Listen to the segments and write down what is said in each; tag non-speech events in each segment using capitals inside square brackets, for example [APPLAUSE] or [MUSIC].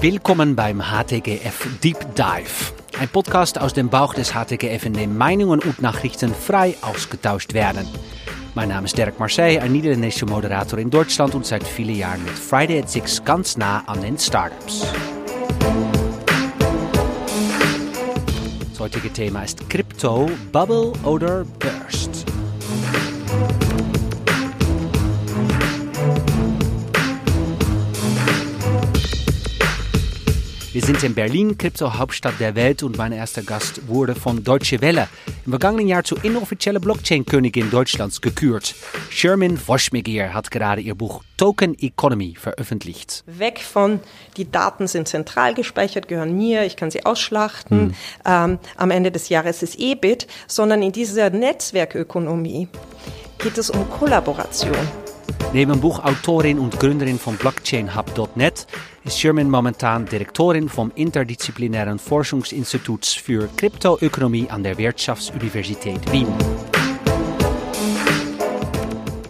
Willkommen beim HTGF Deep Dive. Ein Podcast aus dem Bauch des HTGF, in dem Meinungen und Nachrichten frei ausgetauscht werden. Mein Name ist Dirk Marseille, ein niederländischer Moderator in Deutschland und seit vielen Jahren mit Friday at Six ganz nah an den Startups. Das heutige Thema ist Crypto, Bubble oder Burst. Wir sind in Berlin, Krypto-Hauptstadt der Welt und mein erster Gast wurde von Deutsche Welle im vergangenen Jahr zur inoffizielle Blockchain-Königin Deutschlands gekürt. Sherman Voschmegier hat gerade ihr Buch Token Economy veröffentlicht. Weg von, die Daten sind zentral gespeichert, gehören mir, ich kann sie ausschlachten, hm. ähm, am Ende des Jahres ist EBIT, sondern in dieser Netzwerkökonomie geht es um Kollaboration. Neben Buchautorin und Gründerin von BlockchainHub.net ist Sherman momentan Direktorin vom Interdisziplinären Forschungsinstituts für Kryptoökonomie an der Wirtschaftsuniversität Wien.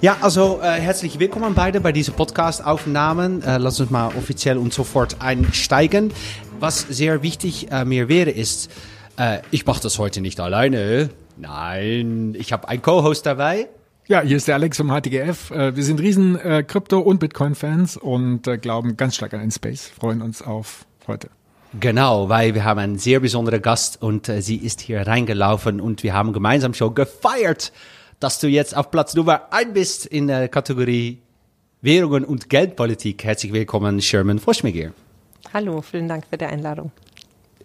Ja, also äh, herzlich willkommen beide bei dieser Podcast-Aufnahmen. Äh, lass uns mal offiziell und sofort einsteigen. Was sehr wichtig äh, mir wäre, ist, äh, ich mache das heute nicht alleine. Nein, ich habe einen Co-Host dabei. Ja, hier ist der Alex vom HTGF. Äh, wir sind riesen äh, Krypto- und Bitcoin-Fans und äh, glauben ganz stark an den Space. Freuen uns auf heute. Genau, weil wir haben einen sehr besonderen Gast und sie ist hier reingelaufen und wir haben gemeinsam schon gefeiert, dass du jetzt auf Platz Nummer 1 bist in der Kategorie Währungen und Geldpolitik. Herzlich willkommen, Sherman Voschmegier. Hallo, vielen Dank für die Einladung.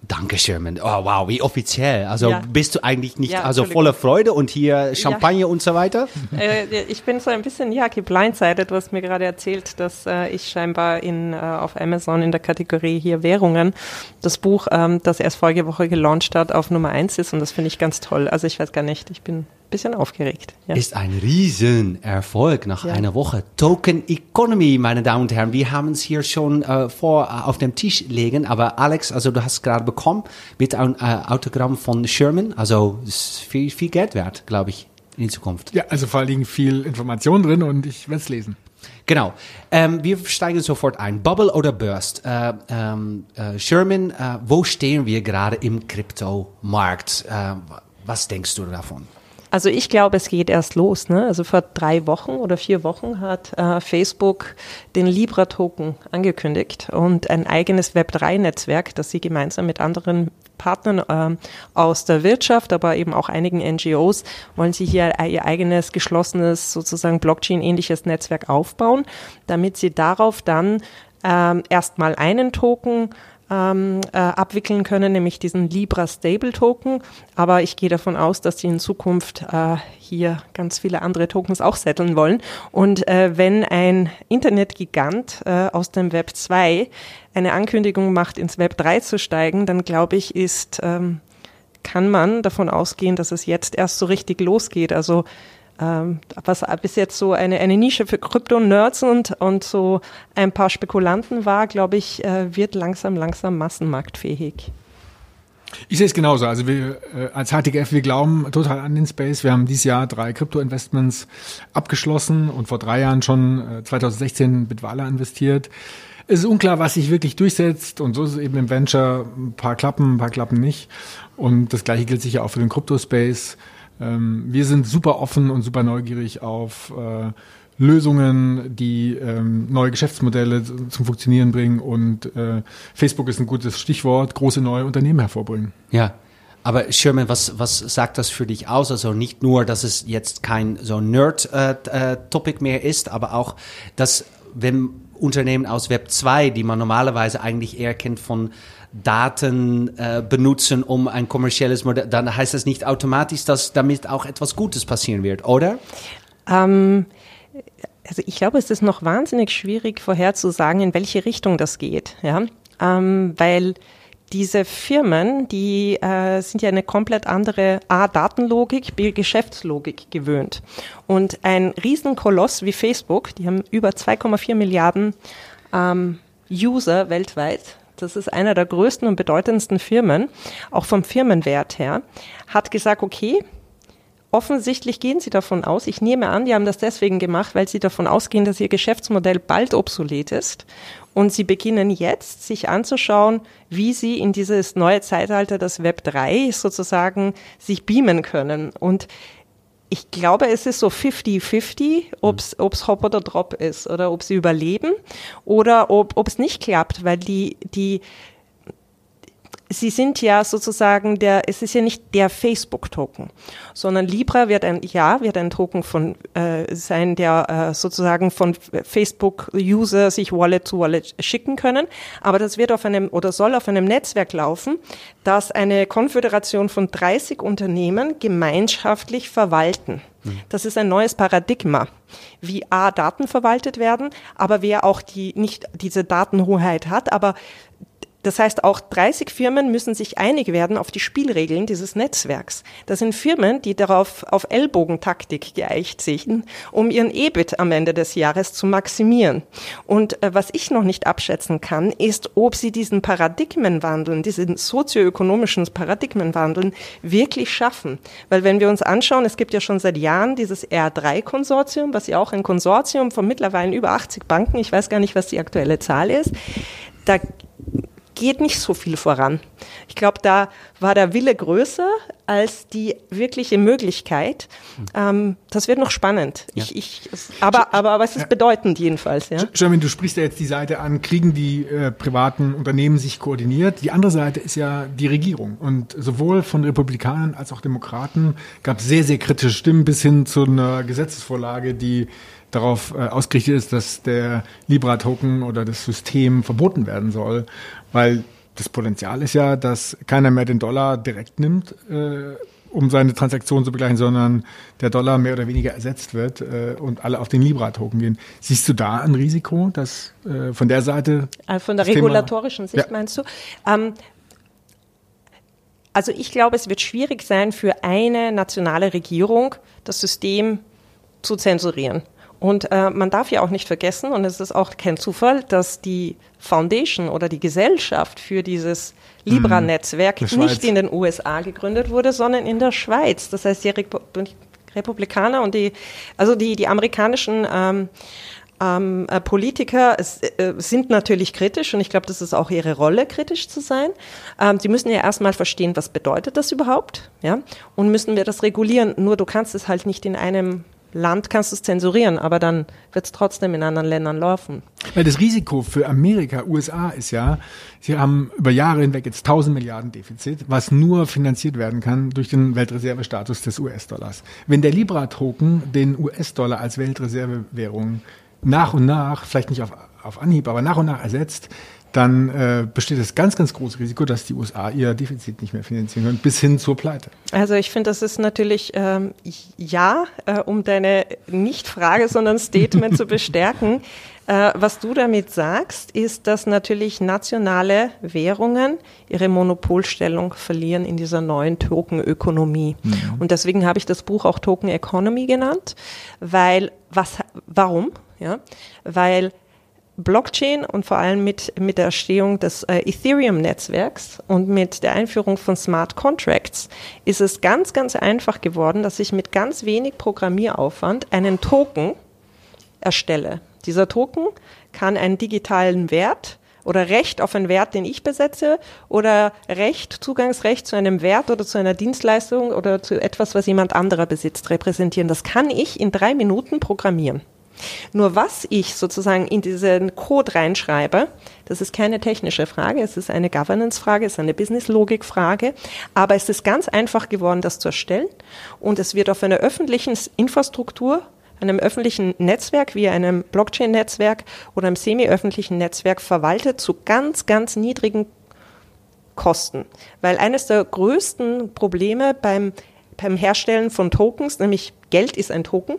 Danke, Sherman. Oh, wow, wie offiziell. Also ja. bist du eigentlich nicht ja, also voller Freude und hier Champagner ja. und so weiter? [LAUGHS] Äh, ich bin so ein bisschen, ja, geblindsided. Du hast mir gerade erzählt, dass äh, ich scheinbar in, äh, auf Amazon in der Kategorie hier Währungen das Buch, ähm, das erst vorige Woche gelauncht hat, auf Nummer eins ist und das finde ich ganz toll. Also ich weiß gar nicht, ich bin bisschen aufgeregt. Ja. Ist ein Riesenerfolg nach ja. einer Woche. Token Economy, meine Damen und Herren. Wir haben es hier schon äh, vor äh, auf dem Tisch legen, aber Alex, also du hast gerade bekommen mit einem äh, Autogramm von Sherman. Also ist viel, viel Geld wert, glaube ich, in Zukunft. Ja, also vor allen Dingen viel Information drin und ich werde es lesen. Genau. Ähm, wir steigen sofort ein. Bubble oder Burst? Äh, ähm, äh, Sherman, äh, wo stehen wir gerade im Kryptomarkt? Äh, was denkst du davon? Also ich glaube, es geht erst los. Ne? Also vor drei Wochen oder vier Wochen hat äh, Facebook den Libra-Token angekündigt und ein eigenes Web3-Netzwerk, das sie gemeinsam mit anderen Partnern äh, aus der Wirtschaft, aber eben auch einigen NGOs, wollen sie hier ihr eigenes geschlossenes, sozusagen Blockchain-ähnliches Netzwerk aufbauen, damit sie darauf dann ähm, erstmal einen Token ähm, äh, abwickeln können, nämlich diesen Libra Stable Token. Aber ich gehe davon aus, dass sie in Zukunft äh, hier ganz viele andere Tokens auch setteln wollen. Und äh, wenn ein Internetgigant äh, aus dem Web 2 eine Ankündigung macht, ins Web 3 zu steigen, dann glaube ich, ist, ähm, kann man davon ausgehen, dass es jetzt erst so richtig losgeht. Also ähm, was bis jetzt so eine, eine Nische für Krypto-Nerds und, und so ein paar Spekulanten war, glaube ich, äh, wird langsam, langsam massenmarktfähig. Ich sehe es genauso. Also wir äh, als HTGF, wir glauben total an den Space. Wir haben dieses Jahr drei Krypto-Investments abgeschlossen und vor drei Jahren schon äh, 2016 Bitwala investiert. Es ist unklar, was sich wirklich durchsetzt und so ist es eben im Venture. Ein paar klappen, ein paar klappen nicht. Und das gleiche gilt sicher auch für den Krypto-Space. Ähm, wir sind super offen und super neugierig auf äh, Lösungen, die ähm, neue Geschäftsmodelle zum Funktionieren bringen und äh, Facebook ist ein gutes Stichwort, große neue Unternehmen hervorbringen. Ja. Aber Sherman, was, was sagt das für dich aus? Also nicht nur, dass es jetzt kein so Nerd-Topic äh, äh mehr ist, aber auch, dass wenn Unternehmen aus Web 2, die man normalerweise eigentlich eher kennt von Daten äh, benutzen, um ein kommerzielles Modell, dann heißt das nicht automatisch, dass damit auch etwas Gutes passieren wird, oder? Ähm, also ich glaube, es ist noch wahnsinnig schwierig vorherzusagen, in welche Richtung das geht, ja, ähm, weil diese Firmen, die äh, sind ja eine komplett andere A, Datenlogik, B, Geschäftslogik gewöhnt. Und ein Riesenkoloss wie Facebook, die haben über 2,4 Milliarden ähm, User weltweit, das ist einer der größten und bedeutendsten Firmen, auch vom Firmenwert her, hat gesagt, okay, offensichtlich gehen sie davon aus, ich nehme an, die haben das deswegen gemacht, weil sie davon ausgehen, dass ihr Geschäftsmodell bald obsolet ist Und sie beginnen jetzt, sich anzuschauen, wie sie in dieses neue Zeitalter, das Web 3 sozusagen, sich beamen können. Und ich glaube, es ist so 50-50, ob es Hop oder Drop ist oder ob sie überleben oder ob es nicht klappt, weil die, die, Sie sind ja sozusagen der, es ist ja nicht der Facebook-Token, sondern Libra wird ein, ja, wird ein Token von äh, sein, der äh, sozusagen von Facebook-User sich Wallet zu Wallet schicken können. Aber das wird auf einem oder soll auf einem Netzwerk laufen, das eine Konföderation von 30 Unternehmen gemeinschaftlich verwalten. Hm. Das ist ein neues Paradigma, wie A, Daten verwaltet werden, aber wer auch die, nicht diese Datenhoheit hat, aber das heißt, auch 30 Firmen müssen sich einig werden auf die Spielregeln dieses Netzwerks. Das sind Firmen, die darauf auf Ellbogentaktik geeicht sind, um ihren EBIT am Ende des Jahres zu maximieren. Und äh, was ich noch nicht abschätzen kann, ist, ob sie diesen Paradigmenwandel, diesen sozioökonomischen Paradigmenwandel wirklich schaffen. Weil wenn wir uns anschauen, es gibt ja schon seit Jahren dieses R3-Konsortium, was ja auch ein Konsortium von mittlerweile über 80 Banken, ich weiß gar nicht, was die aktuelle Zahl ist, da geht nicht so viel voran. Ich glaube, da war der Wille größer als die wirkliche Möglichkeit. Ähm, das wird noch spannend. Ja. Ich, ich, aber, aber, aber es ist bedeutend jedenfalls. Ja? Sherman, du sprichst ja jetzt die Seite an, kriegen die äh, privaten Unternehmen sich koordiniert. Die andere Seite ist ja die Regierung. Und sowohl von Republikanern als auch Demokraten gab es sehr, sehr kritische Stimmen bis hin zu einer Gesetzesvorlage, die darauf äh, ausgerichtet ist, dass der Libra-Token oder das System verboten werden soll, weil das Potenzial ist ja, dass keiner mehr den Dollar direkt nimmt, äh, um seine Transaktion zu begleichen, sondern der Dollar mehr oder weniger ersetzt wird äh, und alle auf den Libra-Token gehen. Siehst du da ein Risiko, dass äh, von der Seite? Äh, von der regulatorischen Thema, Sicht ja. meinst du? Ähm, also ich glaube, es wird schwierig sein für eine nationale Regierung, das System zu zensurieren. Und äh, man darf ja auch nicht vergessen, und es ist auch kein Zufall, dass die Foundation oder die Gesellschaft für dieses Libra-Netzwerk mhm. nicht in den USA gegründet wurde, sondern in der Schweiz. Das heißt, die Repu Republikaner und die, also die, die amerikanischen ähm, ähm, äh, Politiker äh, sind natürlich kritisch und ich glaube, das ist auch ihre Rolle, kritisch zu sein. Ähm, die müssen ja erstmal verstehen, was bedeutet das überhaupt, ja, und müssen wir das regulieren. Nur du kannst es halt nicht in einem Land kannst du es zensurieren, aber dann wird es trotzdem in anderen Ländern laufen. Weil das Risiko für Amerika, USA ist ja, sie haben über Jahre hinweg jetzt 1000 Milliarden Defizit, was nur finanziert werden kann durch den Weltreservestatus des US-Dollars. Wenn der Libra-Token den US-Dollar als Weltreservewährung nach und nach, vielleicht nicht auf, auf Anhieb, aber nach und nach ersetzt, dann äh, besteht das ganz, ganz große Risiko, dass die USA ihr Defizit nicht mehr finanzieren können, bis hin zur Pleite. Also ich finde, das ist natürlich ähm, ja, äh, um deine nicht Frage, sondern Statement zu bestärken. [LAUGHS] Äh, was du damit sagst, ist, dass natürlich nationale Währungen ihre Monopolstellung verlieren in dieser neuen Tokenökonomie. Mhm. Und deswegen habe ich das Buch auch Token Economy genannt, weil was, warum? Ja, weil Blockchain und vor allem mit, mit der Erstehung des äh, Ethereum-Netzwerks und mit der Einführung von Smart Contracts ist es ganz, ganz einfach geworden, dass ich mit ganz wenig Programmieraufwand einen Token erstelle. Dieser Token kann einen digitalen Wert oder Recht auf einen Wert, den ich besetze, oder Recht, Zugangsrecht zu einem Wert oder zu einer Dienstleistung oder zu etwas, was jemand anderer besitzt, repräsentieren. Das kann ich in drei Minuten programmieren. Nur was ich sozusagen in diesen Code reinschreibe, das ist keine technische Frage, es ist eine Governance-Frage, es ist eine Business-Logik-Frage, aber es ist ganz einfach geworden, das zu erstellen und es wird auf einer öffentlichen Infrastruktur einem öffentlichen Netzwerk wie einem Blockchain-Netzwerk oder einem semi-öffentlichen Netzwerk verwaltet zu ganz, ganz niedrigen Kosten. Weil eines der größten Probleme beim, beim Herstellen von Tokens, nämlich Geld ist ein Token,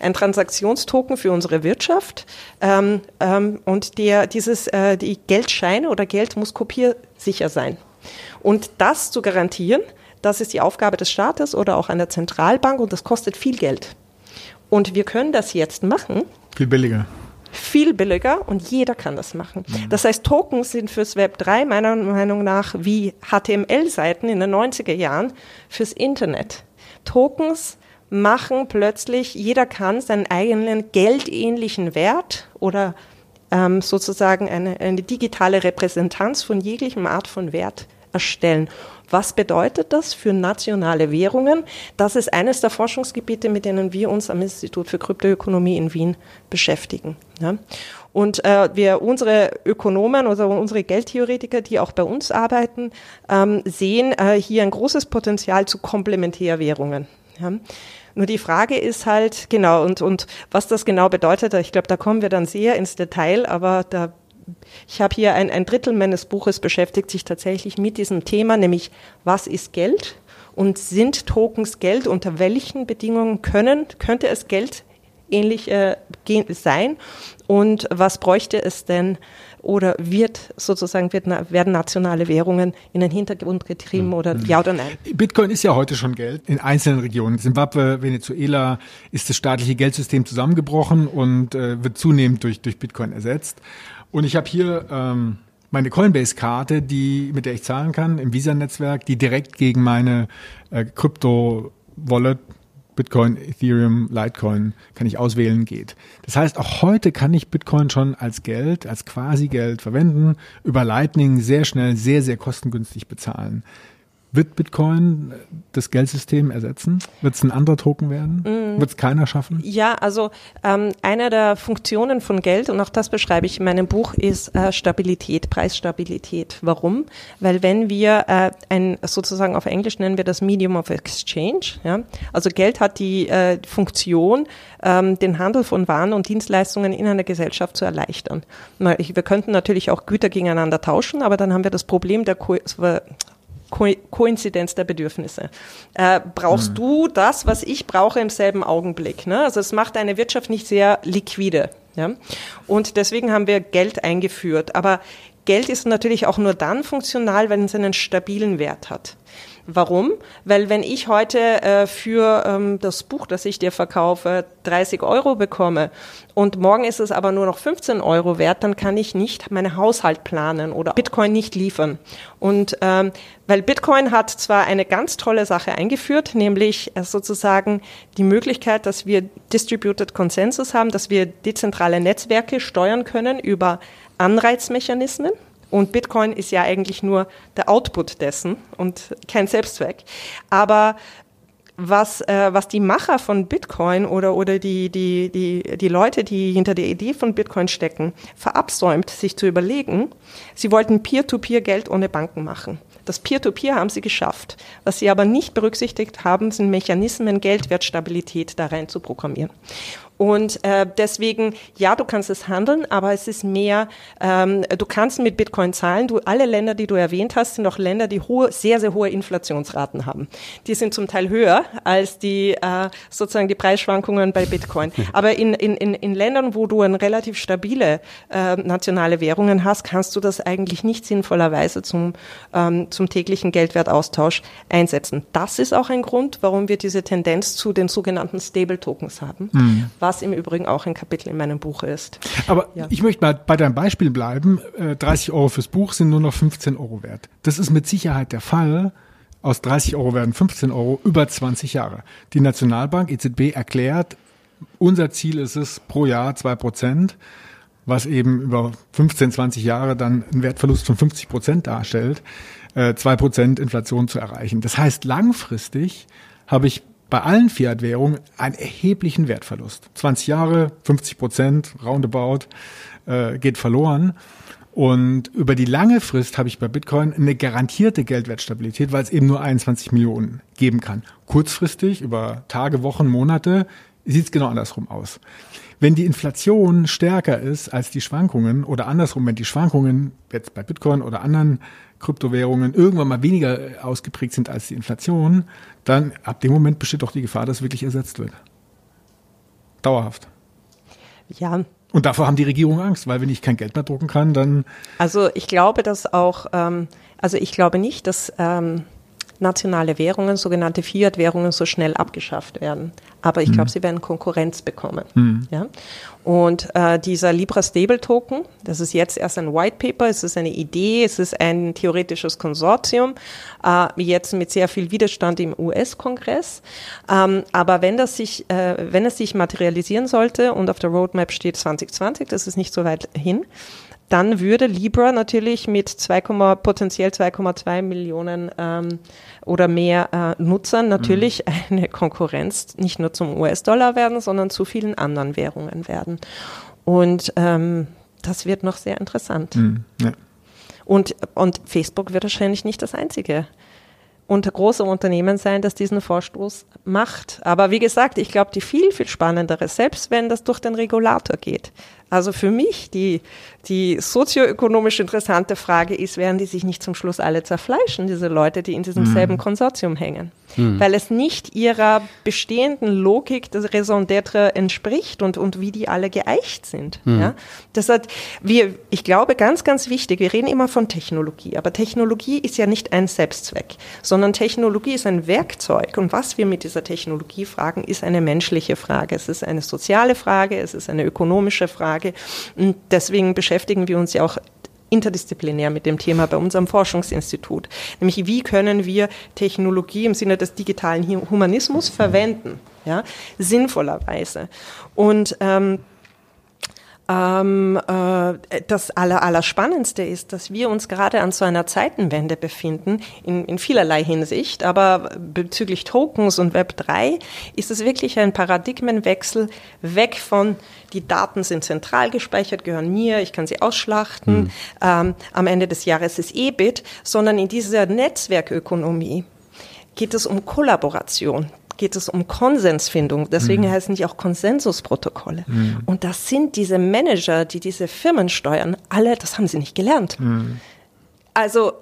ein Transaktionstoken für unsere Wirtschaft. Ähm, ähm, und der, dieses, äh, die Geldscheine oder Geld muss kopiersicher sein. Und das zu garantieren, das ist die Aufgabe des Staates oder auch einer Zentralbank und das kostet viel Geld. Und wir können das jetzt machen. Viel billiger viel billiger und jeder kann das machen. Mhm. Das heißt, Tokens sind fürs Web 3 meiner Meinung nach wie HTML-Seiten in den 90er Jahren fürs Internet. Tokens machen plötzlich, jeder kann seinen eigenen geldähnlichen Wert oder ähm, sozusagen eine, eine digitale Repräsentanz von jeglichem Art von Wert erstellen. Was bedeutet das für nationale Währungen? Das ist eines der Forschungsgebiete, mit denen wir uns am Institut für Kryptoökonomie in Wien beschäftigen. Ja. Und äh, wir, unsere Ökonomen oder unsere Geldtheoretiker, die auch bei uns arbeiten, ähm, sehen äh, hier ein großes Potenzial zu Komplementärwährungen. Ja. Nur die Frage ist halt, genau, und, und was das genau bedeutet, ich glaube, da kommen wir dann sehr ins Detail, aber da ich habe hier ein, ein Drittel meines Buches beschäftigt sich tatsächlich mit diesem Thema, nämlich was ist Geld und sind Tokens Geld? Unter welchen Bedingungen können, könnte es Geld ähnlich äh, sein? Und was bräuchte es denn oder wird sozusagen wird, werden nationale Währungen in den Hintergrund getrieben mhm. oder ja oder nein? Bitcoin ist ja heute schon Geld in einzelnen Regionen. Zimbabwe, Venezuela ist das staatliche Geldsystem zusammengebrochen und äh, wird zunehmend durch, durch Bitcoin ersetzt. Und ich habe hier ähm, meine Coinbase-Karte, die mit der ich zahlen kann im Visa-Netzwerk, die direkt gegen meine äh, Krypto-Wallet Bitcoin, Ethereum, Litecoin kann ich auswählen, geht. Das heißt, auch heute kann ich Bitcoin schon als Geld, als Quasi-Geld verwenden, über Lightning sehr schnell, sehr, sehr kostengünstig bezahlen. Wird Bitcoin das Geldsystem ersetzen? Wird es ein anderer Token werden? Mm. Wird es keiner schaffen? Ja, also ähm, eine der Funktionen von Geld, und auch das beschreibe ich in meinem Buch, ist äh, Stabilität, Preisstabilität. Warum? Weil wenn wir äh, ein, sozusagen auf Englisch nennen wir das Medium of Exchange, ja? also Geld hat die äh, Funktion, ähm, den Handel von Waren und Dienstleistungen in einer Gesellschaft zu erleichtern. Wir könnten natürlich auch Güter gegeneinander tauschen, aber dann haben wir das Problem der Ko Ko Koinzidenz der Bedürfnisse. Äh, brauchst hm. du das, was ich brauche im selben Augenblick? Ne? Also es macht eine Wirtschaft nicht sehr liquide. Ja? Und deswegen haben wir Geld eingeführt. Aber Geld ist natürlich auch nur dann funktional, wenn es einen stabilen Wert hat. Warum? Weil wenn ich heute äh, für ähm, das Buch, das ich dir verkaufe, 30 Euro bekomme und morgen ist es aber nur noch 15 Euro wert, dann kann ich nicht meinen Haushalt planen oder Bitcoin nicht liefern. Und ähm, weil Bitcoin hat zwar eine ganz tolle Sache eingeführt, nämlich äh, sozusagen die Möglichkeit, dass wir Distributed Consensus haben, dass wir dezentrale Netzwerke steuern können über Anreizmechanismen. Und Bitcoin ist ja eigentlich nur der Output dessen und kein Selbstzweck. Aber was, äh, was die Macher von Bitcoin oder, oder die, die, die, die Leute, die hinter der Idee von Bitcoin stecken, verabsäumt, sich zu überlegen, sie wollten Peer-to-Peer-Geld ohne Banken machen. Das Peer-to-Peer -Peer haben sie geschafft. Was sie aber nicht berücksichtigt haben, sind Mechanismen, Geldwertstabilität da rein zu programmieren. Und äh, deswegen, ja, du kannst es handeln, aber es ist mehr, ähm, du kannst mit Bitcoin zahlen. Du, alle Länder, die du erwähnt hast, sind auch Länder, die hohe, sehr, sehr hohe Inflationsraten haben. Die sind zum Teil höher als die äh, sozusagen die Preisschwankungen bei Bitcoin. [LAUGHS] Aber in, in, in, in Ländern, wo du eine relativ stabile äh, nationale Währungen hast, kannst du das eigentlich nicht sinnvollerweise zum, ähm, zum täglichen Geldwertaustausch einsetzen. Das ist auch ein Grund, warum wir diese Tendenz zu den sogenannten Stable Tokens haben. Mhm was im Übrigen auch ein Kapitel in meinem Buch ist. Aber ja. ich möchte mal bei deinem Beispiel bleiben. 30 äh, Euro fürs Buch sind nur noch 15 Euro wert. Das ist mit Sicherheit der Fall. Aus 30 Euro werden 15 Euro über 20 Jahre. Die Nationalbank, EZB, erklärt, unser Ziel ist es pro Jahr zwei Prozent, was eben über 15, 20 Jahre dann einen Wertverlust von 50 Prozent darstellt, äh, zwei Prozent Inflation zu erreichen. Das heißt, langfristig habe ich bei allen Fiat-Währungen einen erheblichen Wertverlust. 20 Jahre, 50 Prozent, roundabout, äh, geht verloren. Und über die lange Frist habe ich bei Bitcoin eine garantierte Geldwertstabilität, weil es eben nur 21 Millionen geben kann. Kurzfristig, über Tage, Wochen, Monate, sieht es genau andersrum aus. Wenn die Inflation stärker ist als die Schwankungen oder andersrum, wenn die Schwankungen jetzt bei Bitcoin oder anderen Kryptowährungen irgendwann mal weniger ausgeprägt sind als die Inflation, dann ab dem Moment besteht doch die Gefahr, dass wirklich ersetzt wird. Dauerhaft. Ja. Und davor haben die Regierungen Angst, weil wenn ich kein Geld mehr drucken kann, dann. Also ich glaube, dass auch, ähm, also ich glaube nicht, dass ähm, nationale Währungen, sogenannte Fiat-Währungen, so schnell abgeschafft werden. Aber ich glaube, mhm. sie werden Konkurrenz bekommen. Mhm. Ja? Und äh, dieser Libra Stable Token, das ist jetzt erst ein White Paper, es ist eine Idee, es ist ein theoretisches Konsortium, äh, jetzt mit sehr viel Widerstand im US-Kongress. Ähm, aber wenn das sich, äh, wenn es sich materialisieren sollte und auf der Roadmap steht 2020, das ist nicht so weit hin, dann würde Libra natürlich mit 2, potenziell 2,2 Millionen ähm, oder mehr äh, Nutzern natürlich mhm. [LAUGHS] eine Konkurrenz nicht nur zum US-Dollar werden, sondern zu vielen anderen Währungen werden. Und ähm, das wird noch sehr interessant. Mhm. Ja. Und, und Facebook wird wahrscheinlich nicht das einzige und große Unternehmen sein, das diesen Vorstoß macht. Aber wie gesagt, ich glaube, die viel, viel spannendere, selbst wenn das durch den Regulator geht, also für mich die, die sozioökonomisch interessante Frage ist, werden die sich nicht zum Schluss alle zerfleischen, diese Leute, die in diesem mhm. selben Konsortium hängen? Mhm. Weil es nicht ihrer bestehenden Logik des Raison d'être entspricht und, und wie die alle geeicht sind. Mhm. Ja? Das hat, wir, ich glaube, ganz, ganz wichtig, wir reden immer von Technologie, aber Technologie ist ja nicht ein Selbstzweck, sondern Technologie ist ein Werkzeug und was wir mit dieser Technologie fragen, ist eine menschliche Frage. Es ist eine soziale Frage, es ist eine ökonomische Frage, Frage. Und deswegen beschäftigen wir uns ja auch interdisziplinär mit dem Thema bei unserem Forschungsinstitut. Nämlich, wie können wir Technologie im Sinne des digitalen Humanismus verwenden, ja, sinnvollerweise. Und ähm, ähm, äh, das Aller, Allerspannendste ist, dass wir uns gerade an so einer Zeitenwende befinden, in, in vielerlei Hinsicht, aber bezüglich Tokens und Web 3 ist es wirklich ein Paradigmenwechsel weg von, die Daten sind zentral gespeichert, gehören mir, ich kann sie ausschlachten, mhm. ähm, am Ende des Jahres ist EBIT, sondern in dieser Netzwerkökonomie geht es um Kollaboration geht es um Konsensfindung. Deswegen mhm. heißen die auch Konsensusprotokolle. Mhm. Und das sind diese Manager, die diese Firmen steuern, alle, das haben sie nicht gelernt. Mhm. Also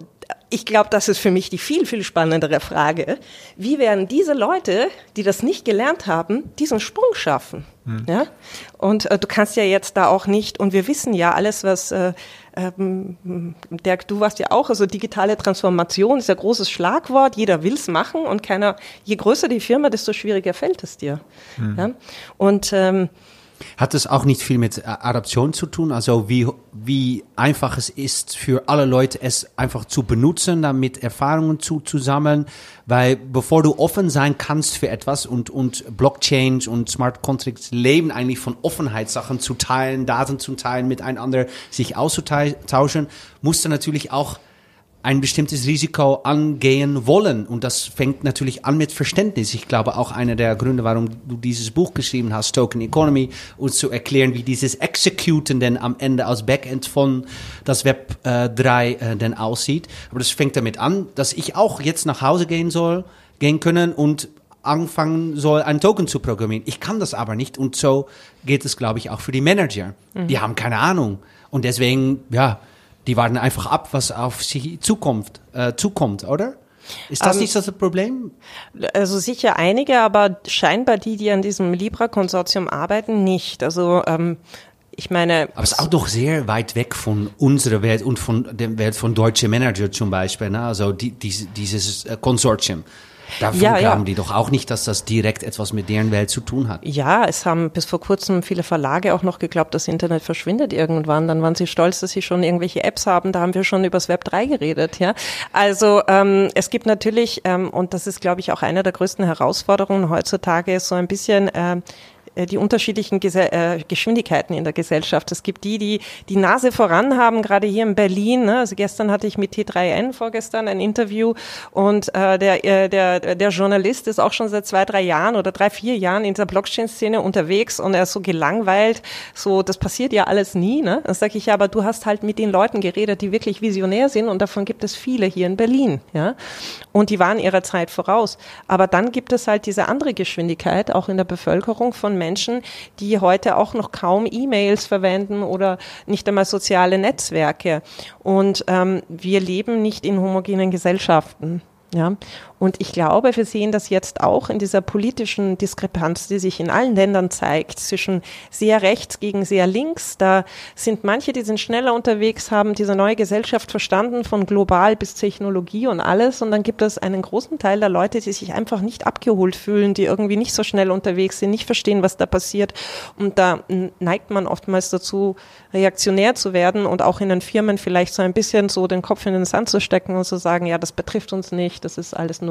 ich glaube, das ist für mich die viel, viel spannendere Frage. Wie werden diese Leute, die das nicht gelernt haben, diesen Sprung schaffen? Mhm. Ja? Und äh, du kannst ja jetzt da auch nicht, und wir wissen ja alles, was, äh, ähm, Dirk, du warst ja auch, also digitale Transformation ist ein großes Schlagwort, jeder will's machen und keiner, je größer die Firma, desto schwieriger fällt es dir. Mhm. Ja? Und ähm, hat es auch nicht viel mit äh, Adaption zu tun? Also wie, wie einfach es ist für alle Leute, es einfach zu benutzen, damit Erfahrungen zu, zu sammeln? Weil bevor du offen sein kannst für etwas und, und Blockchain und Smart Contracts leben eigentlich von Offenheit, Sachen zu teilen, Daten zu teilen, miteinander sich auszutauschen, musst du natürlich auch ein bestimmtes Risiko angehen wollen. Und das fängt natürlich an mit Verständnis. Ich glaube auch einer der Gründe, warum du dieses Buch geschrieben hast, Token Economy, uns zu erklären, wie dieses Executen denn am Ende als Backend von das Web äh, 3 äh, denn aussieht. Aber das fängt damit an, dass ich auch jetzt nach Hause gehen soll, gehen können und anfangen soll, ein Token zu programmieren. Ich kann das aber nicht. Und so geht es, glaube ich, auch für die Manager. Mhm. Die haben keine Ahnung. Und deswegen, ja, die warten einfach ab, was auf sie zukommt, äh, zukommt, oder? Ist das um, ähm, nicht das Problem? Also sicher einige, aber scheinbar die, die an diesem Libra-Konsortium arbeiten, nicht. Also ähm, ich meine. Aber es ist auch noch sehr weit weg von unserer Welt und von der Welt von deutsche Manager zum Beispiel. Ne? Also die, diese, dieses äh, Konsortium. Davon ja, glauben ja. die doch auch nicht, dass das direkt etwas mit deren Welt zu tun hat. Ja, es haben bis vor kurzem viele Verlage auch noch geglaubt, das Internet verschwindet irgendwann. Dann waren sie stolz, dass sie schon irgendwelche Apps haben. Da haben wir schon übers Web 3 geredet. Ja, also ähm, es gibt natürlich ähm, und das ist, glaube ich, auch eine der größten Herausforderungen heutzutage, so ein bisschen äh, äh, die unterschiedlichen Gese äh, Geschwindigkeiten in der Gesellschaft. Es gibt die, die die Nase voran haben, gerade hier in Berlin. Ne? Also gestern hatte ich mit T3N vorgestern ein Interview und äh, der, äh, der, der Journalist ist auch schon seit zwei, drei Jahren oder drei, vier Jahren in der Blockchain-Szene unterwegs und er ist so gelangweilt. So, das passiert ja alles nie. Ne? Dann sage ich ja, aber du hast halt mit den Leuten geredet, die wirklich visionär sind und davon gibt es viele hier in Berlin. Ja? Und die waren ihrer Zeit voraus. Aber dann gibt es halt diese andere Geschwindigkeit auch in der Bevölkerung von Menschen, die heute auch noch kaum E-Mails verwenden oder nicht einmal soziale Netzwerke. Und ähm, wir leben nicht in homogenen Gesellschaften. Ja, Und ich glaube, wir sehen das jetzt auch in dieser politischen Diskrepanz, die sich in allen Ländern zeigt, zwischen sehr rechts gegen sehr links. Da sind manche, die sind schneller unterwegs, haben diese neue Gesellschaft verstanden, von global bis Technologie und alles. Und dann gibt es einen großen Teil der Leute, die sich einfach nicht abgeholt fühlen, die irgendwie nicht so schnell unterwegs sind, nicht verstehen, was da passiert. Und da neigt man oftmals dazu, reaktionär zu werden und auch in den Firmen vielleicht so ein bisschen so den Kopf in den Sand zu stecken und zu sagen, ja, das betrifft uns nicht, das ist alles nur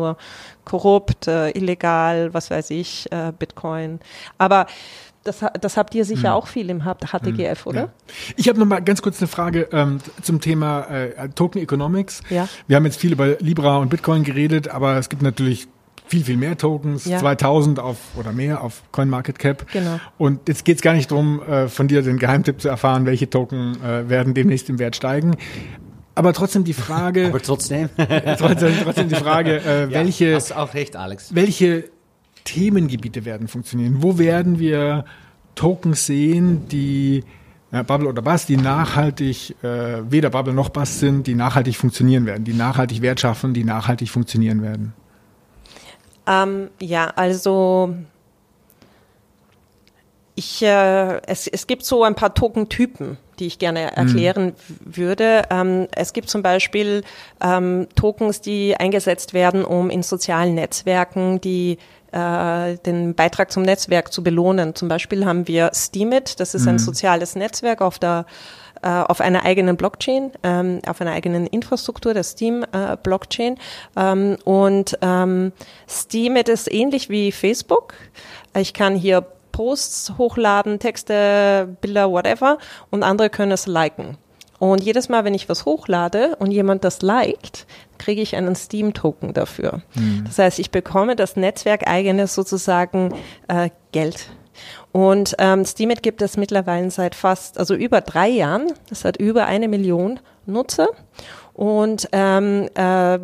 korrupt, äh, illegal, was weiß ich, äh, Bitcoin. Aber das, das, habt ihr sicher hm. auch viel im HTGF, hm. oder? Ja. Ich habe noch mal ganz kurz eine Frage ähm, zum Thema äh, Token Economics. Ja. Wir haben jetzt viel über Libra und Bitcoin geredet, aber es gibt natürlich viel, viel mehr Tokens, ja. 2000 auf oder mehr auf CoinMarketCap. Genau. Und jetzt geht es gar nicht darum, äh, von dir den Geheimtipp zu erfahren, welche Token äh, werden demnächst im Wert steigen. Aber trotzdem die Frage. Aber trotzdem. [LAUGHS] trotzdem, trotzdem die Frage, äh, welche. Ja, hast auch recht, Alex. Welche Themengebiete werden funktionieren? Wo werden wir Tokens sehen, die ja, Bubble oder Bass, die nachhaltig, äh, weder Bubble noch Bass sind, die nachhaltig funktionieren werden, die nachhaltig Wert schaffen, die nachhaltig funktionieren werden? Ähm, ja, also ich, äh, es, es gibt so ein paar Tokentypen die ich gerne erklären mhm. würde. Ähm, es gibt zum Beispiel ähm, Tokens, die eingesetzt werden, um in sozialen Netzwerken die äh, den Beitrag zum Netzwerk zu belohnen. Zum Beispiel haben wir Steemit, das ist mhm. ein soziales Netzwerk auf der äh, auf einer eigenen Blockchain, ähm, auf einer eigenen Infrastruktur, der Steam-Blockchain. Äh, ähm, und ähm, Steemit ist ähnlich wie Facebook. Ich kann hier Posts hochladen, Texte, Bilder, whatever, und andere können es liken. Und jedes Mal, wenn ich was hochlade und jemand das liked, kriege ich einen Steam-Token dafür. Mhm. Das heißt, ich bekomme das Netzwerk eigenes sozusagen äh, Geld. Und ähm, Steemit gibt es mittlerweile seit fast, also über drei Jahren. Das hat über eine Million Nutzer. Und ähm, äh,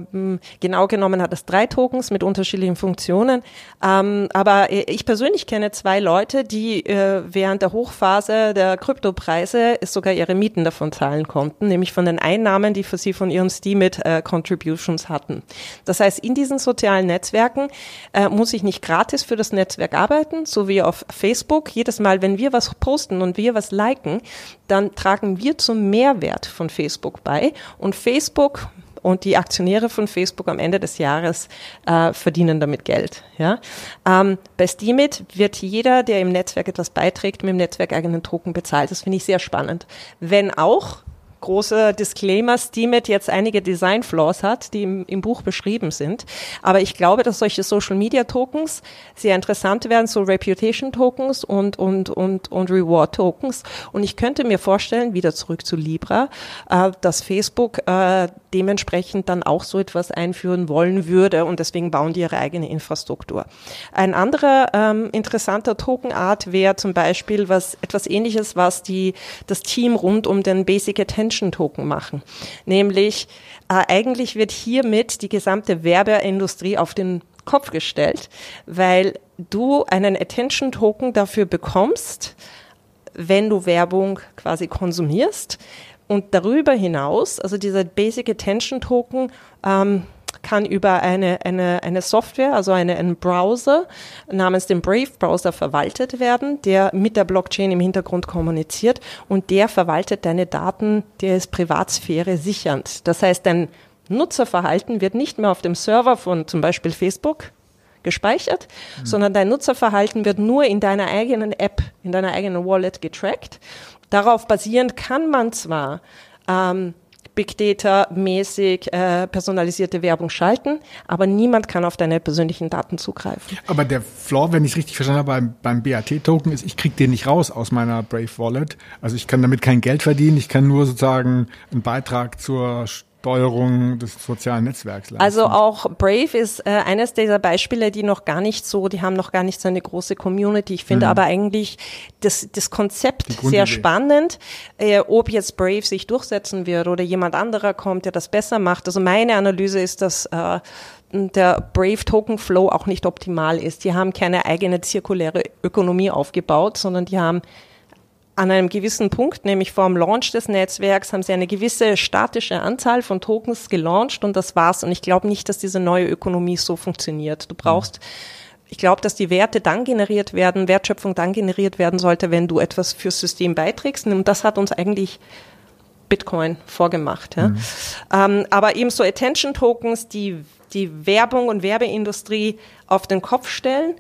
genau genommen hat es drei Tokens mit unterschiedlichen Funktionen. Ähm, aber ich persönlich kenne zwei Leute, die äh, während der Hochphase der Kryptopreise sogar ihre Mieten davon zahlen konnten, nämlich von den Einnahmen, die für sie von ihren Steemit äh, Contributions hatten. Das heißt, in diesen sozialen Netzwerken äh, muss ich nicht gratis für das Netzwerk arbeiten, so wie auf Facebook. Jedes Mal, wenn wir was posten und wir was liken, dann tragen wir zum Mehrwert von Facebook bei und Facebook Facebook und die Aktionäre von Facebook am Ende des Jahres äh, verdienen damit Geld. Ja? Ähm, bei Steemit wird jeder, der im Netzwerk etwas beiträgt, mit dem Netzwerk eigenen Token bezahlt. Das finde ich sehr spannend. Wenn auch großer Disclaimer, Steemit jetzt einige Design Flaws hat, die im, im, Buch beschrieben sind. Aber ich glaube, dass solche Social Media Tokens sehr interessant werden, so Reputation Tokens und, und, und, und Reward Tokens. Und ich könnte mir vorstellen, wieder zurück zu Libra, äh, dass Facebook äh, dementsprechend dann auch so etwas einführen wollen würde und deswegen bauen die ihre eigene Infrastruktur. Ein anderer ähm, interessanter Tokenart wäre zum Beispiel was etwas ähnliches, was die, das Team rund um den Basic Attention Attention Token machen. Nämlich äh, eigentlich wird hiermit die gesamte Werbeindustrie auf den Kopf gestellt, weil du einen Attention Token dafür bekommst, wenn du Werbung quasi konsumierst. Und darüber hinaus, also dieser Basic Attention Token, ähm, kann über eine, eine, eine Software, also eine, einen Browser namens dem Brave Browser verwaltet werden, der mit der Blockchain im Hintergrund kommuniziert und der verwaltet deine Daten, der ist Privatsphäre sichernd. Das heißt, dein Nutzerverhalten wird nicht mehr auf dem Server von zum Beispiel Facebook gespeichert, mhm. sondern dein Nutzerverhalten wird nur in deiner eigenen App, in deiner eigenen Wallet getrackt. Darauf basierend kann man zwar ähm, Big Data mäßig äh, personalisierte Werbung schalten, aber niemand kann auf deine persönlichen Daten zugreifen. Aber der Flaw, wenn ich es richtig verstanden habe, beim, beim BAT-Token ist, ich kriege den nicht raus aus meiner Brave Wallet. Also ich kann damit kein Geld verdienen, ich kann nur sozusagen einen Beitrag zur Steuerung des sozialen Netzwerks leisten. Also auch Brave ist äh, eines dieser Beispiele, die noch gar nicht so, die haben noch gar nicht so eine große Community. Ich finde mhm. aber eigentlich das, das Konzept sehr spannend, äh, ob jetzt Brave sich durchsetzen wird oder jemand anderer kommt, der das besser macht. Also meine Analyse ist, dass äh, der Brave Token Flow auch nicht optimal ist. Die haben keine eigene zirkuläre Ökonomie aufgebaut, sondern die haben an einem gewissen Punkt, nämlich vor dem Launch des Netzwerks, haben sie eine gewisse statische Anzahl von Tokens gelauncht und das war's. Und ich glaube nicht, dass diese neue Ökonomie so funktioniert. Du brauchst, ich glaube, dass die Werte dann generiert werden, Wertschöpfung dann generiert werden sollte, wenn du etwas fürs System beiträgst. Und das hat uns eigentlich Bitcoin vorgemacht. Ja. Mhm. Ähm, aber eben so Attention Tokens, die die Werbung und Werbeindustrie auf den Kopf stellen,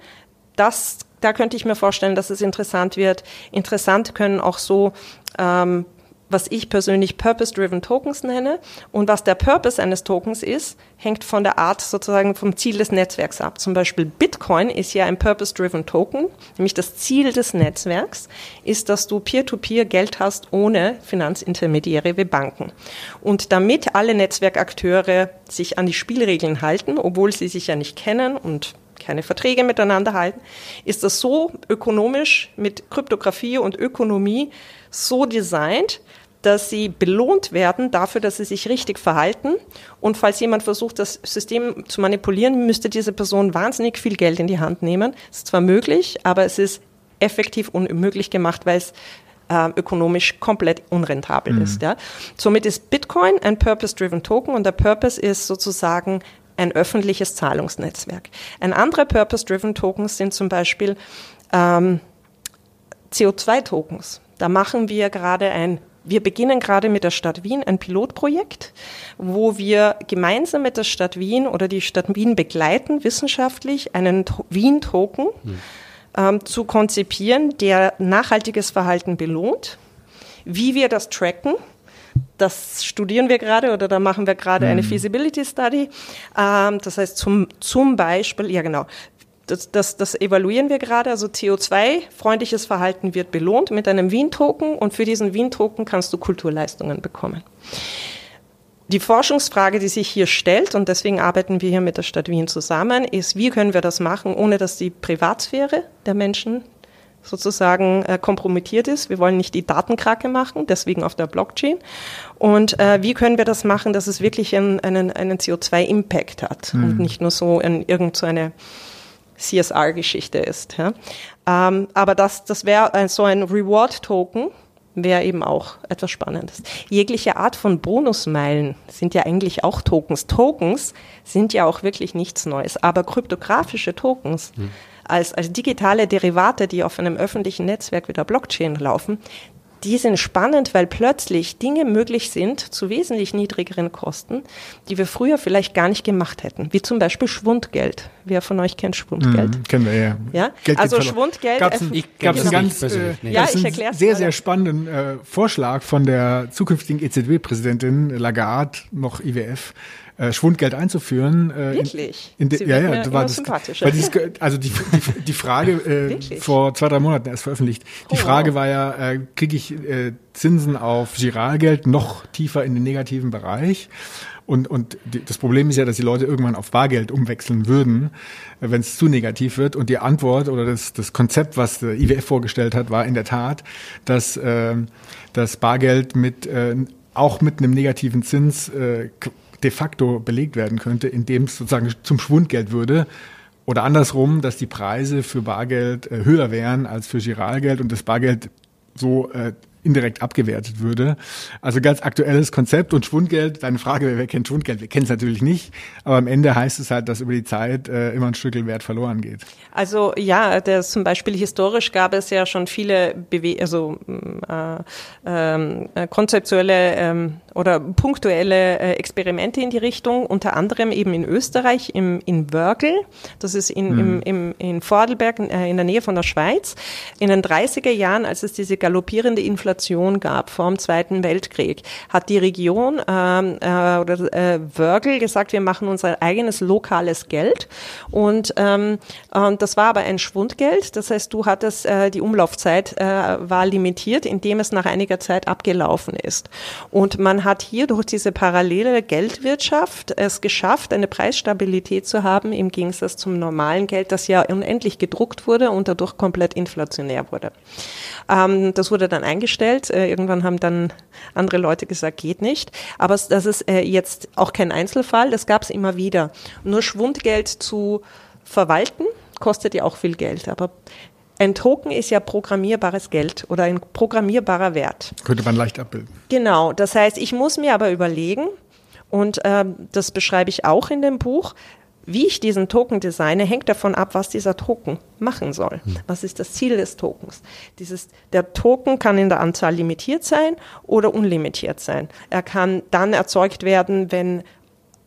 das da könnte ich mir vorstellen, dass es interessant wird. Interessant können auch so ähm, was ich persönlich Purpose-Driven Tokens nenne. Und was der Purpose eines Tokens ist, hängt von der Art sozusagen vom Ziel des Netzwerks ab. Zum Beispiel Bitcoin ist ja ein Purpose-Driven Token, nämlich das Ziel des Netzwerks ist, dass du Peer-to-Peer -Peer Geld hast ohne Finanzintermediäre wie Banken. Und damit alle Netzwerkakteure sich an die Spielregeln halten, obwohl sie sich ja nicht kennen und keine Verträge miteinander halten, ist das so ökonomisch mit Kryptographie und Ökonomie so designt, dass sie belohnt werden dafür, dass sie sich richtig verhalten. Und falls jemand versucht, das System zu manipulieren, müsste diese Person wahnsinnig viel Geld in die Hand nehmen. Es ist zwar möglich, aber es ist effektiv unmöglich gemacht, weil es äh, ökonomisch komplett unrentabel mhm. ist. Ja. Somit ist Bitcoin ein Purpose-Driven Token und der Purpose ist sozusagen ein öffentliches Zahlungsnetzwerk. Ein anderer Purpose-Driven Tokens sind zum Beispiel ähm, CO2-Tokens. Da machen wir gerade ein wir beginnen gerade mit der Stadt Wien ein Pilotprojekt, wo wir gemeinsam mit der Stadt Wien oder die Stadt Wien begleiten, wissenschaftlich einen Wien-Token hm. ähm, zu konzipieren, der nachhaltiges Verhalten belohnt. Wie wir das tracken, das studieren wir gerade oder da machen wir gerade mhm. eine Feasibility Study. Ähm, das heißt zum, zum Beispiel, ja genau, das, das, das evaluieren wir gerade. Also CO2-freundliches Verhalten wird belohnt mit einem Wien-Token und für diesen Wien-Token kannst du Kulturleistungen bekommen. Die Forschungsfrage, die sich hier stellt, und deswegen arbeiten wir hier mit der Stadt Wien zusammen, ist, wie können wir das machen, ohne dass die Privatsphäre der Menschen sozusagen äh, kompromittiert ist. Wir wollen nicht die Datenkrake machen, deswegen auf der Blockchain. Und äh, wie können wir das machen, dass es wirklich einen, einen, einen CO2-Impact hat mhm. und nicht nur so in irgendeine so CSR-Geschichte ist. Ja. Ähm, aber das, das wäre so ein Reward-Token, wäre eben auch etwas Spannendes. Jegliche Art von Bonusmeilen sind ja eigentlich auch Tokens. Tokens sind ja auch wirklich nichts Neues, aber kryptografische Tokens. Mhm als, als digitale Derivate, die auf einem öffentlichen Netzwerk wie der Blockchain laufen, die sind spannend, weil plötzlich Dinge möglich sind zu wesentlich niedrigeren Kosten, die wir früher vielleicht gar nicht gemacht hätten, wie zum Beispiel Schwundgeld. Wer von euch kennt Schwundgeld? Mhm, kennen wir ja. ja? Geld also Schwundgeld. Gab es einen, gab's einen ganz äh, ja, ich einen sehr, sehr spannenden äh, Vorschlag von der zukünftigen EZB-Präsidentin Lagarde, noch IWF, äh, Schwundgeld einzuführen. Äh, Wirklich? In, in de, ja, ja, war das, weil dieses, [LAUGHS] also die, die, die Frage äh, vor zwei, drei Monaten erst veröffentlicht. Die oh, Frage wow. war ja, äh, kriege ich äh, Zinsen auf Giralgeld noch tiefer in den negativen Bereich? Und, und die, das Problem ist ja, dass die Leute irgendwann auf Bargeld umwechseln würden, äh, wenn es zu negativ wird. Und die Antwort oder das, das Konzept, was der IWF vorgestellt hat, war in der Tat, dass äh, das Bargeld mit äh, auch mit einem negativen Zins äh, de facto belegt werden könnte, indem es sozusagen zum Schwundgeld würde. Oder andersrum, dass die Preise für Bargeld äh, höher wären als für Giralgeld und das Bargeld so äh, indirekt abgewertet würde. Also ganz aktuelles Konzept und Schwundgeld, deine Frage, wer kennt Schwundgeld? Wir kennen es natürlich nicht, aber am Ende heißt es halt, dass über die Zeit äh, immer ein Stück Wert verloren geht. Also ja, das zum Beispiel historisch gab es ja schon viele Bewe also äh, ähm, äh, konzeptuelle ähm, oder punktuelle äh, Experimente in die Richtung, unter anderem eben in Österreich, im, in Wörgl, das ist in, mhm. im, im, in Vordelberg, äh, in der Nähe von der Schweiz. In den 30er Jahren, als es diese galoppierende Inflation gab vor dem Zweiten Weltkrieg, hat die Region ähm, äh, oder äh, Wörgl gesagt, wir machen unser eigenes lokales Geld und, ähm, und das war aber ein Schwundgeld, das heißt, du hattest, äh, die Umlaufzeit äh, war limitiert, indem es nach einiger Zeit abgelaufen ist. Und man hat hier durch diese parallele Geldwirtschaft es geschafft, eine Preisstabilität zu haben im Gegensatz zum normalen Geld, das ja unendlich gedruckt wurde und dadurch komplett inflationär wurde. Ähm, das wurde dann eingestellt. Äh, irgendwann haben dann andere Leute gesagt, geht nicht. Aber das ist äh, jetzt auch kein Einzelfall, das gab es immer wieder. Nur Schwundgeld zu verwalten kostet ja auch viel Geld. Aber ein Token ist ja programmierbares Geld oder ein programmierbarer Wert. Könnte man leicht abbilden. Genau, das heißt, ich muss mir aber überlegen, und äh, das beschreibe ich auch in dem Buch, wie ich diesen Token designe, hängt davon ab, was dieser Token machen soll. Hm. Was ist das Ziel des Tokens? Dieses, der Token kann in der Anzahl limitiert sein oder unlimitiert sein. Er kann dann erzeugt werden, wenn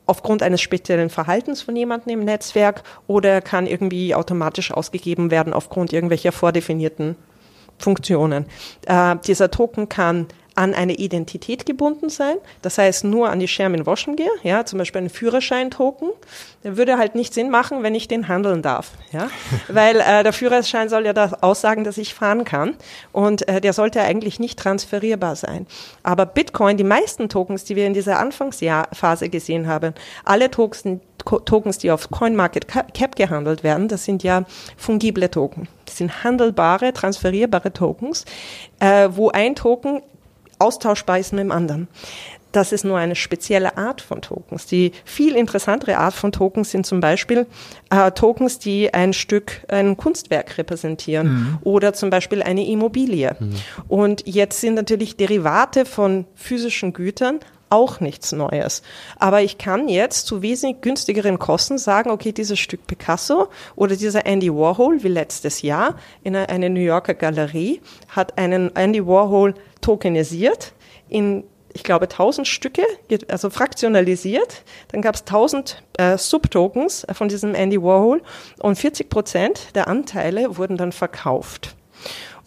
aufgrund eines speziellen Verhaltens von jemandem im Netzwerk oder er kann irgendwie automatisch ausgegeben werden aufgrund irgendwelcher vordefinierten Funktionen. Äh, dieser Token kann an eine Identität gebunden sein. Das heißt nur an die Sherman Washington, ja, zum Beispiel einen Führerschein-Token. Der würde halt nicht Sinn machen, wenn ich den handeln darf, ja, [LAUGHS] weil äh, der Führerschein soll ja das aussagen, dass ich fahren kann und äh, der sollte eigentlich nicht transferierbar sein. Aber Bitcoin, die meisten Tokens, die wir in dieser Anfangsphase gesehen haben, alle Tokens, Tokens, die auf CoinMarketCap gehandelt werden, das sind ja fungible Token. Das sind handelbare, transferierbare Tokens, äh, wo ein Token austauschbar ist mit dem anderen. Das ist nur eine spezielle Art von Tokens. Die viel interessantere Art von Tokens sind zum Beispiel äh, Tokens, die ein Stück, ein Kunstwerk repräsentieren mhm. oder zum Beispiel eine Immobilie. Mhm. Und jetzt sind natürlich Derivate von physischen Gütern auch nichts Neues. Aber ich kann jetzt zu wesentlich günstigeren Kosten sagen, okay, dieses Stück Picasso oder dieser Andy Warhol, wie letztes Jahr in einer New Yorker Galerie, hat einen Andy Warhol tokenisiert in ich glaube, 1000 Stücke, also fraktionalisiert. Dann gab es 1000 äh, Subtokens von diesem Andy Warhol und 40 Prozent der Anteile wurden dann verkauft.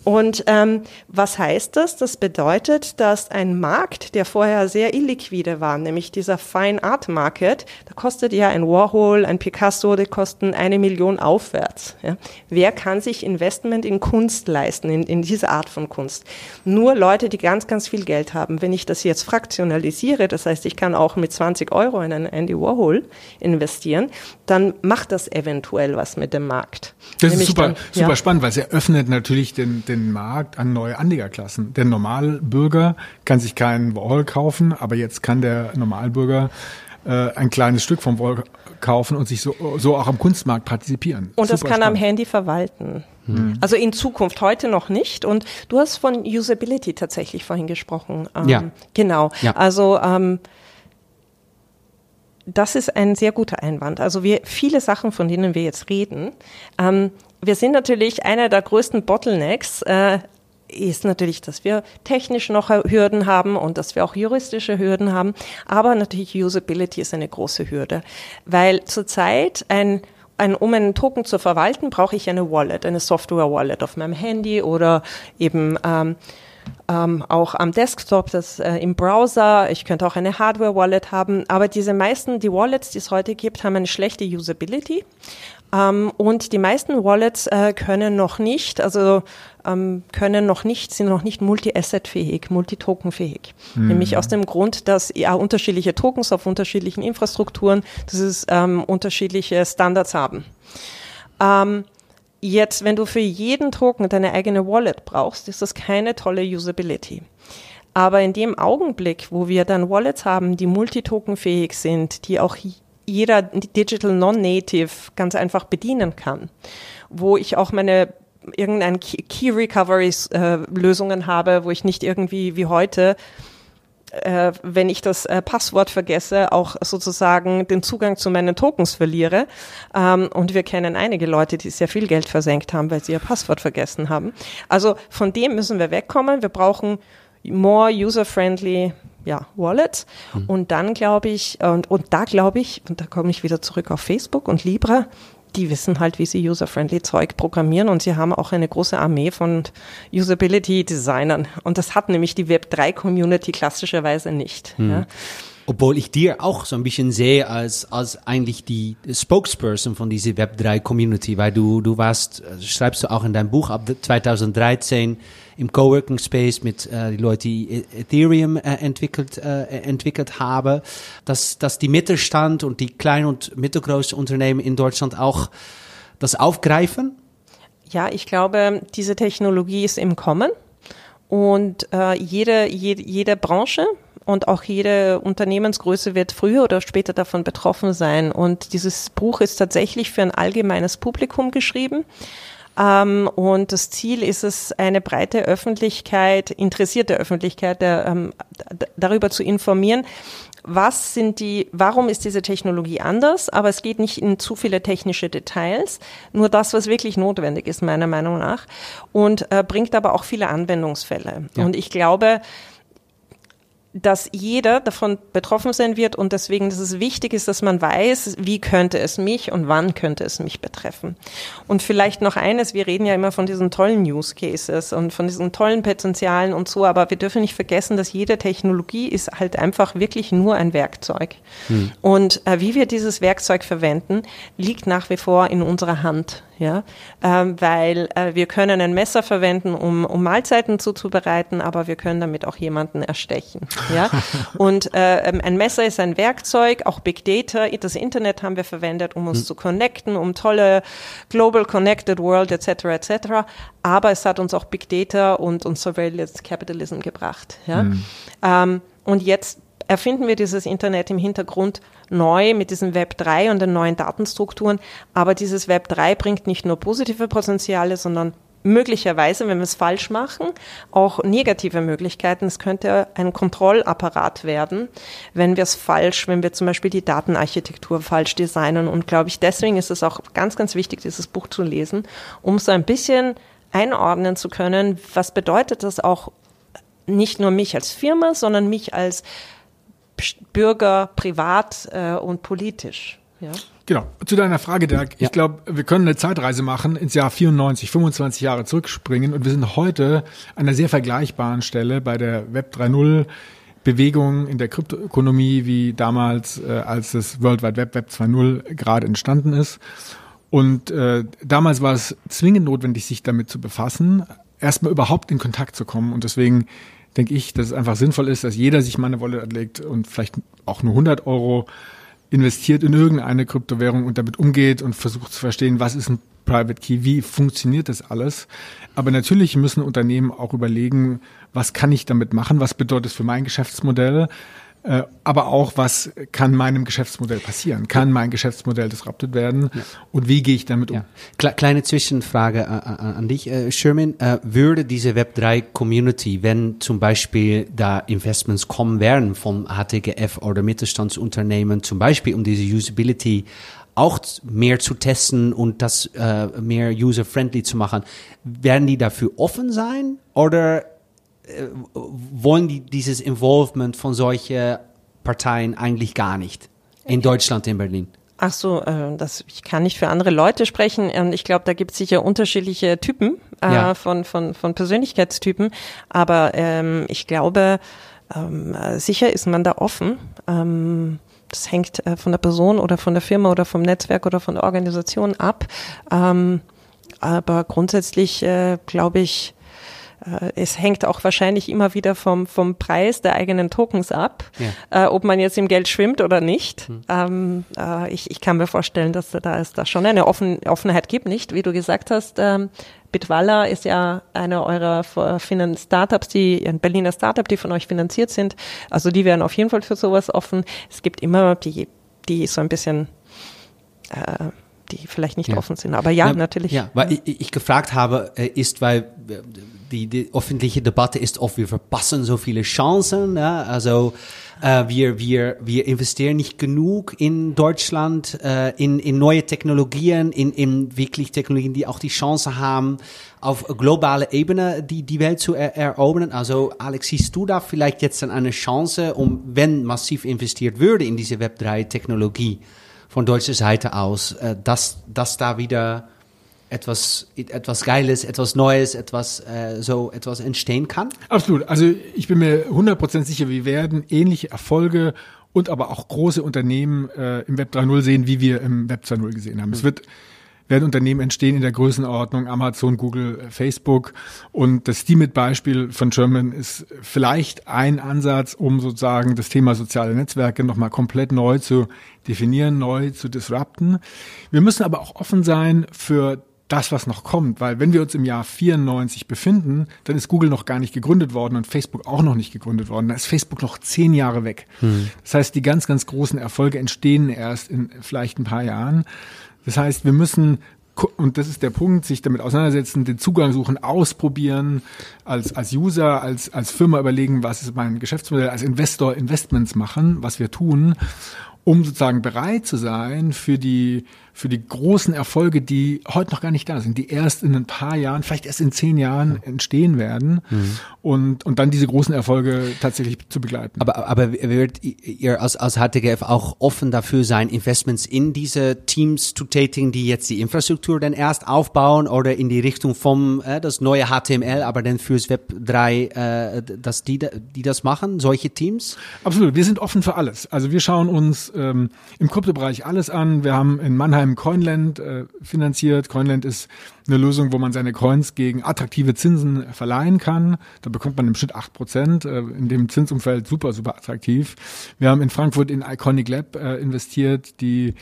Und ähm, was heißt das? Das bedeutet, dass ein Markt, der vorher sehr illiquide war, nämlich dieser Fine Art Market, da kostet ja ein Warhol, ein Picasso, die kosten eine Million aufwärts. Ja. Wer kann sich Investment in Kunst leisten, in, in diese Art von Kunst? Nur Leute, die ganz, ganz viel Geld haben. Wenn ich das jetzt fraktionalisiere, das heißt, ich kann auch mit 20 Euro in einen Andy Warhol investieren, dann macht das eventuell was mit dem Markt. Das Nämlich ist super, dann, super ja. spannend, weil es eröffnet natürlich den, den Markt an neue Anlegerklassen. Der Normalbürger kann sich keinen Warhol kaufen, aber jetzt kann der Normalbürger äh, ein kleines Stück vom Warhol kaufen und sich so, so auch am Kunstmarkt partizipieren. Und Super das kann spannend. am Handy verwalten. Hm. Also in Zukunft, heute noch nicht. Und du hast von Usability tatsächlich vorhin gesprochen. Ähm, ja. Genau. Ja. Also ähm, das ist ein sehr guter Einwand. Also wir, viele Sachen, von denen wir jetzt reden, ähm, wir sind natürlich einer der größten Bottlenecks, äh, ist natürlich, dass wir technisch noch Hürden haben und dass wir auch juristische Hürden haben. Aber natürlich Usability ist eine große Hürde, weil zurzeit ein ein, um einen Token zu verwalten, brauche ich eine Wallet, eine Software-Wallet auf meinem Handy oder eben ähm, ähm, auch am Desktop, das äh, im Browser. Ich könnte auch eine Hardware-Wallet haben. Aber diese meisten, die Wallets, die es heute gibt, haben eine schlechte Usability. Ähm, und die meisten Wallets äh, können noch nicht, also ähm, können noch nicht, sind noch nicht multi-asset-fähig, multi-token-fähig. Mhm. Nämlich aus dem Grund, dass ja unterschiedliche Tokens auf unterschiedlichen Infrastrukturen, dass es ähm, unterschiedliche Standards haben. Ähm, Jetzt, wenn du für jeden Token deine eigene Wallet brauchst, ist das keine tolle Usability. Aber in dem Augenblick, wo wir dann Wallets haben, die multitokenfähig sind, die auch jeder Digital Non-Native ganz einfach bedienen kann, wo ich auch meine irgendein Key Recovery äh, Lösungen habe, wo ich nicht irgendwie wie heute äh, wenn ich das äh, Passwort vergesse, auch sozusagen den Zugang zu meinen Tokens verliere. Ähm, und wir kennen einige Leute, die sehr viel Geld versenkt haben, weil sie ihr Passwort vergessen haben. Also von dem müssen wir wegkommen. Wir brauchen more user-friendly ja, Wallets. Mhm. Und dann glaube ich, und, und da glaube ich, und da komme ich wieder zurück auf Facebook und Libra, die wissen halt, wie sie user-friendly Zeug programmieren und sie haben auch eine große Armee von Usability-Designern. Und das hat nämlich die Web3-Community klassischerweise nicht. Hm. Ja. Obwohl ich dir auch so ein bisschen sehe als, als eigentlich die Spokesperson von dieser Web3-Community, weil du, du warst, äh, schreibst du auch in deinem Buch ab 2013 im Coworking Space mit äh, die Leute, die e- Ethereum äh, entwickelt, äh, entwickelt haben, dass, dass die Mittelstand und die kleinen und mittelgroßen Unternehmen in Deutschland auch das aufgreifen? Ja, ich glaube, diese Technologie ist im Kommen und äh, jede, jede, jede Branche und auch jede Unternehmensgröße wird früher oder später davon betroffen sein. Und dieses Buch ist tatsächlich für ein allgemeines Publikum geschrieben. Ähm, und das Ziel ist es, eine breite Öffentlichkeit, interessierte Öffentlichkeit der, ähm, darüber zu informieren, was sind die, warum ist diese Technologie anders, aber es geht nicht in zu viele technische Details, nur das, was wirklich notwendig ist, meiner Meinung nach, und äh, bringt aber auch viele Anwendungsfälle. Ja. Und ich glaube, dass jeder davon betroffen sein wird und deswegen, dass es wichtig ist, dass man weiß, wie könnte es mich und wann könnte es mich betreffen. Und vielleicht noch eines, wir reden ja immer von diesen tollen Use Cases und von diesen tollen Potenzialen und so, aber wir dürfen nicht vergessen, dass jede Technologie ist halt einfach wirklich nur ein Werkzeug. Hm. Und äh, wie wir dieses Werkzeug verwenden, liegt nach wie vor in unserer Hand ja, ähm, weil äh, wir können ein Messer verwenden, um, um Mahlzeiten zuzubereiten, aber wir können damit auch jemanden erstechen, ja. [LAUGHS] Und äh, ähm, ein Messer ist ein Werkzeug, auch Big Data, das Internet haben wir verwendet, um uns mhm. zu connecten, um tolle Global Connected World etc. etc. Aber es hat uns auch Big Data und, und Surveillance Capitalism gebracht, ja. Mhm. Ähm, und jetzt erfinden wir dieses Internet im Hintergrund neu mit diesem Web 3 und den neuen Datenstrukturen. Aber dieses Web 3 bringt nicht nur positive Potenziale, sondern möglicherweise, wenn wir es falsch machen, auch negative Möglichkeiten. Es könnte ein Kontrollapparat werden, wenn wir es falsch, wenn wir zum Beispiel die Datenarchitektur falsch designen. Und glaube ich, deswegen ist es auch ganz, ganz wichtig, dieses Buch zu lesen, um so ein bisschen einordnen zu können, was bedeutet das auch nicht nur mich als Firma, sondern mich als Bürger privat äh, und politisch. Ja? Genau. Zu deiner Frage, Dirk. Ich ja. glaube, wir können eine Zeitreise machen ins Jahr 94, 25 Jahre zurückspringen und wir sind heute an einer sehr vergleichbaren Stelle bei der Web 3.0 Bewegung in der Kryptoökonomie wie damals, äh, als das World Wide Web Web 2.0 gerade entstanden ist. Und äh, damals war es zwingend notwendig, sich damit zu befassen, erstmal überhaupt in Kontakt zu kommen. Und deswegen denke ich, dass es einfach sinnvoll ist, dass jeder sich mal eine Wallet anlegt und vielleicht auch nur 100 Euro investiert in irgendeine Kryptowährung und damit umgeht und versucht zu verstehen, was ist ein Private Key, wie funktioniert das alles. Aber natürlich müssen Unternehmen auch überlegen, was kann ich damit machen, was bedeutet es für mein Geschäftsmodell, aber auch, was kann meinem Geschäftsmodell passieren? Kann mein Geschäftsmodell disrupted werden? Ja. Und wie gehe ich damit um? Ja. Kleine Zwischenfrage äh, äh, an dich, äh, Sherman. Äh, würde diese Web3-Community, wenn zum Beispiel da Investments kommen werden von HTGF oder Mittelstandsunternehmen, zum Beispiel um diese Usability auch mehr zu testen und das äh, mehr user-friendly zu machen, werden die dafür offen sein? Oder äh, wollen die dieses Involvement von solchen Parteien eigentlich gar nicht in Deutschland, in Berlin? Ach so, äh, das, ich kann nicht für andere Leute sprechen. Ähm, ich glaube, da gibt es sicher unterschiedliche Typen äh, ja. von, von, von Persönlichkeitstypen. Aber ähm, ich glaube, ähm, sicher ist man da offen. Ähm, das hängt äh, von der Person oder von der Firma oder vom Netzwerk oder von der Organisation ab. Ähm, aber grundsätzlich äh, glaube ich, äh, es hängt auch wahrscheinlich immer wieder vom, vom Preis der eigenen Tokens ab, ja. äh, ob man jetzt im Geld schwimmt oder nicht. Hm. Ähm, äh, ich, ich kann mir vorstellen, dass da es da schon eine Offen, Offenheit gibt, nicht? Wie du gesagt hast, ähm, Bitwala ist ja einer eurer Startups, die ein Berliner Startup, die von euch finanziert sind. Also die wären auf jeden Fall für sowas offen. Es gibt immer die, die so ein bisschen äh, die vielleicht nicht ja. offen sind. Aber ja, ja, natürlich. Ja, weil ich, ich gefragt habe, äh, ist, weil die, die öffentliche Debatte ist oft, wir verpassen so viele Chancen. Ja? Also äh, wir, wir, wir investieren nicht genug in Deutschland, äh, in, in neue Technologien, in, in wirklich Technologien, die auch die Chance haben, auf globaler Ebene die, die Welt zu er erobern. Also Alex, siehst du da vielleicht jetzt dann eine Chance, um, wenn massiv investiert würde in diese Web3-Technologie von deutscher Seite aus, äh, dass, dass da wieder etwas, etwas Geiles, etwas Neues, etwas, äh, so etwas entstehen kann? Absolut. Also ich bin mir 100% sicher, wir werden ähnliche Erfolge und aber auch große Unternehmen äh, im Web 3.0 sehen, wie wir im Web 2.0 gesehen haben. Mhm. Es wird werden Unternehmen entstehen in der Größenordnung Amazon, Google, Facebook. Und das Steemit-Beispiel von German ist vielleicht ein Ansatz, um sozusagen das Thema soziale Netzwerke nochmal komplett neu zu definieren, neu zu disrupten. Wir müssen aber auch offen sein für das, was noch kommt, weil wenn wir uns im Jahr 94 befinden, dann ist Google noch gar nicht gegründet worden und Facebook auch noch nicht gegründet worden. Da ist Facebook noch zehn Jahre weg. Hm. Das heißt, die ganz, ganz großen Erfolge entstehen erst in vielleicht ein paar Jahren. Das heißt, wir müssen und das ist der Punkt, sich damit auseinandersetzen, den Zugang suchen, ausprobieren, als, als User, als, als Firma überlegen, was ist mein Geschäftsmodell, als Investor Investments machen, was wir tun, um sozusagen bereit zu sein für die für die großen Erfolge, die heute noch gar nicht da sind, die erst in ein paar Jahren, vielleicht erst in zehn Jahren entstehen werden mhm. und, und dann diese großen Erfolge tatsächlich zu begleiten. Aber, aber wird ihr als, als HTGF auch offen dafür sein, Investments in diese Teams zu tätigen, die jetzt die Infrastruktur dann erst aufbauen oder in die Richtung vom äh, das neue HTML, aber dann fürs Web 3, äh, dass die, die das machen, solche Teams? Absolut, wir sind offen für alles. Also wir schauen uns ähm, im Kryptobereich alles an. Wir haben in Mannheim Mannheim Coinland äh, finanziert. Coinland ist eine Lösung, wo man seine Coins gegen attraktive Zinsen verleihen kann. Da bekommt man im Schnitt acht Prozent. Äh, in dem Zinsumfeld super, super attraktiv. Wir haben in Frankfurt in Iconic Lab äh, investiert, die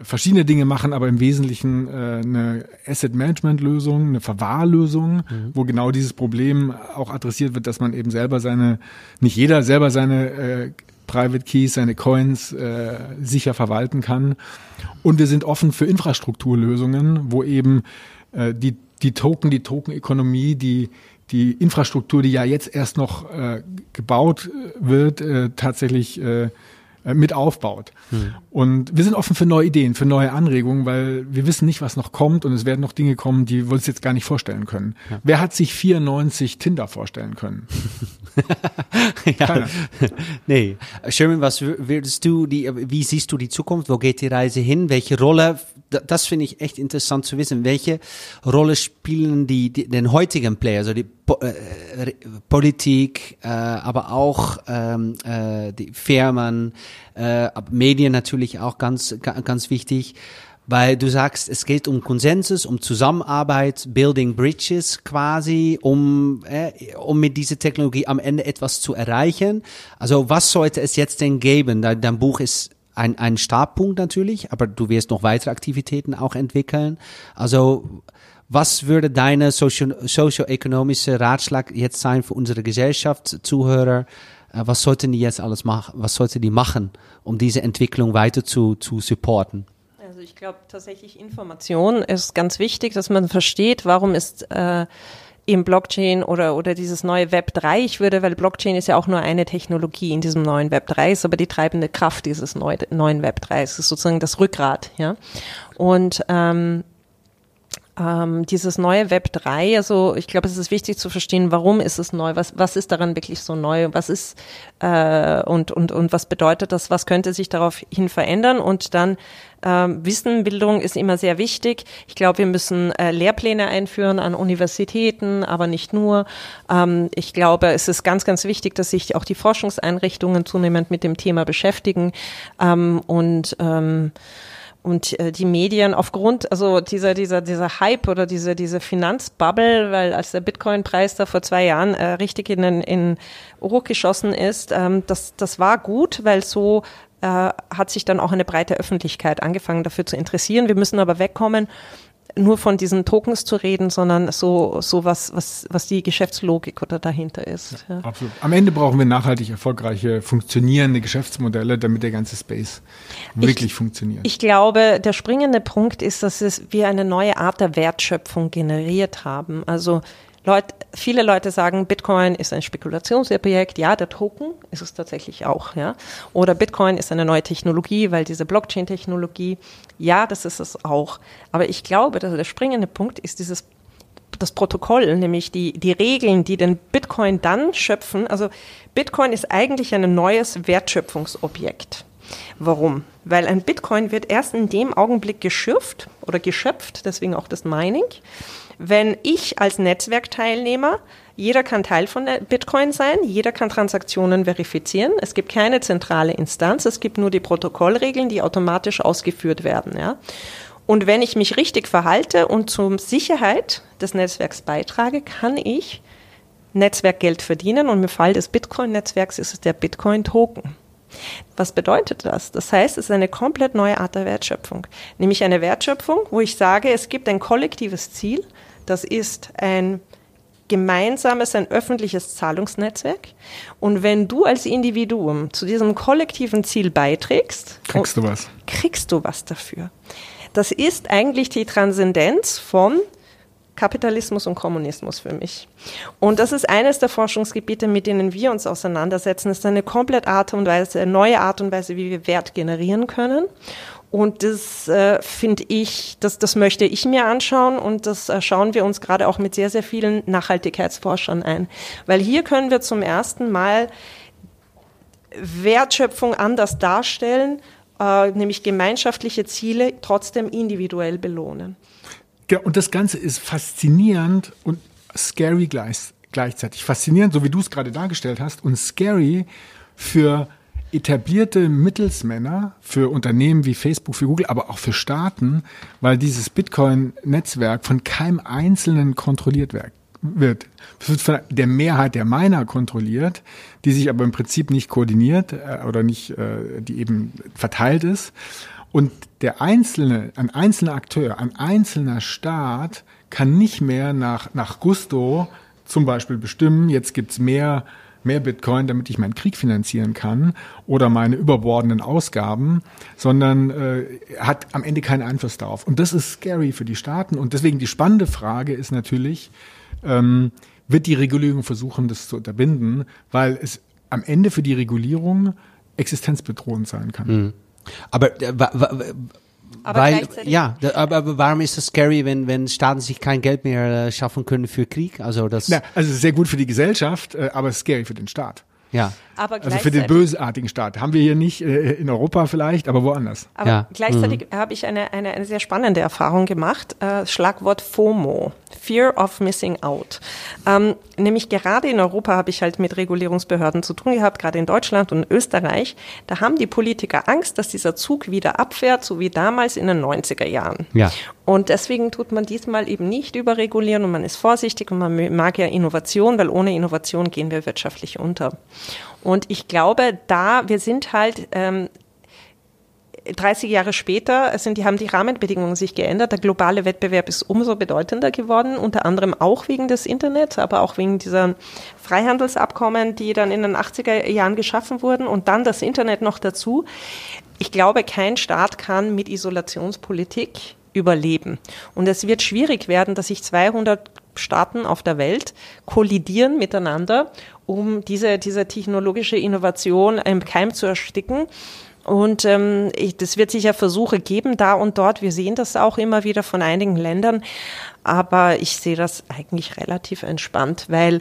verschiedene Dinge machen, aber im Wesentlichen äh, eine Asset Management Lösung, eine Verwahrlösung, mhm. wo genau dieses Problem auch adressiert wird, dass man eben selber seine, nicht jeder selber seine äh, Private Keys, seine Coins äh, sicher verwalten kann. Und wir sind offen für Infrastrukturlösungen, wo eben äh, die, die Token, die Tokenökonomie, die, die Infrastruktur, die ja jetzt erst noch äh, gebaut äh, wird, äh, tatsächlich äh, mit aufbaut. Hm. Und wir sind offen für neue Ideen, für neue Anregungen, weil wir wissen nicht, was noch kommt und es werden noch Dinge kommen, die wir uns jetzt gar nicht vorstellen können. Ja. Wer hat sich 94 Tinder vorstellen können? [LAUGHS] ja. [LAUGHS] Nee. Sherman, was würdest du, die, wie siehst du die Zukunft? Wo geht die Reise hin? Welche Rolle, das finde ich echt interessant zu wissen, welche Rolle spielen die, die den heutigen Player, also die po äh, Politik, äh, aber auch ähm, äh, die Firmen, äh, Medien natürlich auch ganz, ganz wichtig weil du sagst, es geht um Konsensus, um Zusammenarbeit, Building Bridges quasi, um, äh, um mit dieser Technologie am Ende etwas zu erreichen. Also was sollte es jetzt denn geben? Dein Buch ist ein, ein Startpunkt natürlich, aber du wirst noch weitere Aktivitäten auch entwickeln. Also was würde deine sozioökonomische Ratschlag jetzt sein für unsere Gesellschaft, Zuhörer? Äh, was sollten die jetzt alles machen? Was sollten die machen, um diese Entwicklung weiter zu, zu supporten? Also ich glaube tatsächlich Information ist ganz wichtig, dass man versteht, warum ist äh, eben Blockchain oder, oder dieses neue Web 3, ich würde, weil Blockchain ist ja auch nur eine Technologie in diesem neuen Web 3, ist aber die treibende Kraft dieses neu, neuen Web 3. Es ist sozusagen das Rückgrat, ja. Und ähm, ähm, dieses neue Web 3, also ich glaube, es ist wichtig zu verstehen, warum ist es neu, was, was ist daran wirklich so neu, was ist äh, und, und, und was bedeutet das, was könnte sich daraufhin verändern? Und dann ähm, Wissenbildung ist immer sehr wichtig. Ich glaube, wir müssen äh, Lehrpläne einführen an Universitäten, aber nicht nur. Ähm, ich glaube, es ist ganz, ganz wichtig, dass sich auch die Forschungseinrichtungen zunehmend mit dem Thema beschäftigen. Ähm, und ähm, und äh, die Medien aufgrund, also dieser, dieser, dieser Hype oder diese, diese Finanzbubble, weil als der Bitcoin-Preis da vor zwei Jahren äh, richtig in, in, in Ruck geschossen ist, ähm, das, das war gut, weil so äh, hat sich dann auch eine breite Öffentlichkeit angefangen dafür zu interessieren. Wir müssen aber wegkommen nur von diesen Tokens zu reden, sondern so, so was, was, was die Geschäftslogik oder dahinter ist. Ja, ja. Absolut. Am Ende brauchen wir nachhaltig erfolgreiche, funktionierende Geschäftsmodelle, damit der ganze Space wirklich ich, funktioniert. Ich glaube, der springende Punkt ist, dass es wir eine neue Art der Wertschöpfung generiert haben. Also Leute, viele Leute sagen, Bitcoin ist ein Spekulationsobjekt. Ja, der Token ist es tatsächlich auch. Ja, oder Bitcoin ist eine neue Technologie, weil diese Blockchain-Technologie. Ja, das ist es auch. Aber ich glaube, dass der springende Punkt ist dieses das Protokoll, nämlich die, die Regeln, die den Bitcoin dann schöpfen. Also Bitcoin ist eigentlich ein neues Wertschöpfungsobjekt. Warum? Weil ein Bitcoin wird erst in dem Augenblick geschürft oder geschöpft, deswegen auch das Mining, wenn ich als Netzwerkteilnehmer, jeder kann Teil von Bitcoin sein, jeder kann Transaktionen verifizieren. Es gibt keine zentrale Instanz, es gibt nur die Protokollregeln, die automatisch ausgeführt werden. Ja? Und wenn ich mich richtig verhalte und zur Sicherheit des Netzwerks beitrage, kann ich Netzwerkgeld verdienen und im Fall des Bitcoin-Netzwerks ist es der Bitcoin-Token. Was bedeutet das? Das heißt, es ist eine komplett neue Art der Wertschöpfung. Nämlich eine Wertschöpfung, wo ich sage, es gibt ein kollektives Ziel, das ist ein gemeinsames, ein öffentliches Zahlungsnetzwerk. Und wenn du als Individuum zu diesem kollektiven Ziel beiträgst, kriegst du was. Kriegst du was dafür. Das ist eigentlich die Transzendenz von Kapitalismus und Kommunismus für mich. Und das ist eines der Forschungsgebiete, mit denen wir uns auseinandersetzen. Das ist eine komplett Art und Weise, eine neue Art und Weise, wie wir Wert generieren können. Und das äh, finde ich, das, das möchte ich mir anschauen und das äh, schauen wir uns gerade auch mit sehr, sehr vielen Nachhaltigkeitsforschern ein. Weil hier können wir zum ersten Mal Wertschöpfung anders darstellen, äh, nämlich gemeinschaftliche Ziele trotzdem individuell belohnen. Ja, und das Ganze ist faszinierend und scary gleich, gleichzeitig. Faszinierend, so wie du es gerade dargestellt hast, und scary für etablierte Mittelsmänner, für Unternehmen wie Facebook, für Google, aber auch für Staaten, weil dieses Bitcoin-Netzwerk von keinem Einzelnen kontrolliert wird. Es wird von der Mehrheit der Miner kontrolliert, die sich aber im Prinzip nicht koordiniert äh, oder nicht, äh, die eben verteilt ist. Und der einzelne, ein einzelner Akteur, ein einzelner Staat kann nicht mehr nach, nach Gusto zum Beispiel bestimmen, jetzt gibt's mehr, mehr Bitcoin, damit ich meinen Krieg finanzieren kann oder meine überbordenden Ausgaben, sondern äh, hat am Ende keinen Einfluss darauf. Und das ist scary für die Staaten. Und deswegen die spannende Frage ist natürlich, ähm, wird die Regulierung versuchen, das zu unterbinden, weil es am Ende für die Regulierung existenzbedrohend sein kann. Mhm. Aber, äh, aber weil, ja, aber, aber, warum ist es scary, wenn, wenn Staaten sich kein Geld mehr äh, schaffen können für Krieg? Also das. Na, also sehr gut für die Gesellschaft, äh, aber scary für den Staat. Ja. Aber also für den bösartigen Staat. Haben wir hier nicht, äh, in Europa vielleicht, aber woanders. Aber ja. gleichzeitig mhm. habe ich eine, eine, eine sehr spannende Erfahrung gemacht. Äh, Schlagwort FOMO, Fear of Missing Out. Ähm, nämlich gerade in Europa habe ich halt mit Regulierungsbehörden zu tun gehabt, gerade in Deutschland und Österreich. Da haben die Politiker Angst, dass dieser Zug wieder abfährt, so wie damals in den 90er Jahren. Ja. Und deswegen tut man diesmal eben nicht überregulieren und man ist vorsichtig und man mag ja Innovation, weil ohne Innovation gehen wir wirtschaftlich unter. Und ich glaube, da, wir sind halt, ähm, 30 Jahre später sind die, haben die Rahmenbedingungen sich geändert. Der globale Wettbewerb ist umso bedeutender geworden, unter anderem auch wegen des Internets, aber auch wegen dieser Freihandelsabkommen, die dann in den 80er Jahren geschaffen wurden und dann das Internet noch dazu. Ich glaube, kein Staat kann mit Isolationspolitik überleben. Und es wird schwierig werden, dass sich 200 Staaten auf der Welt kollidieren miteinander, um diese, diese technologische Innovation im Keim zu ersticken. Und ähm, das wird sicher Versuche geben, da und dort. Wir sehen das auch immer wieder von einigen Ländern. Aber ich sehe das eigentlich relativ entspannt, weil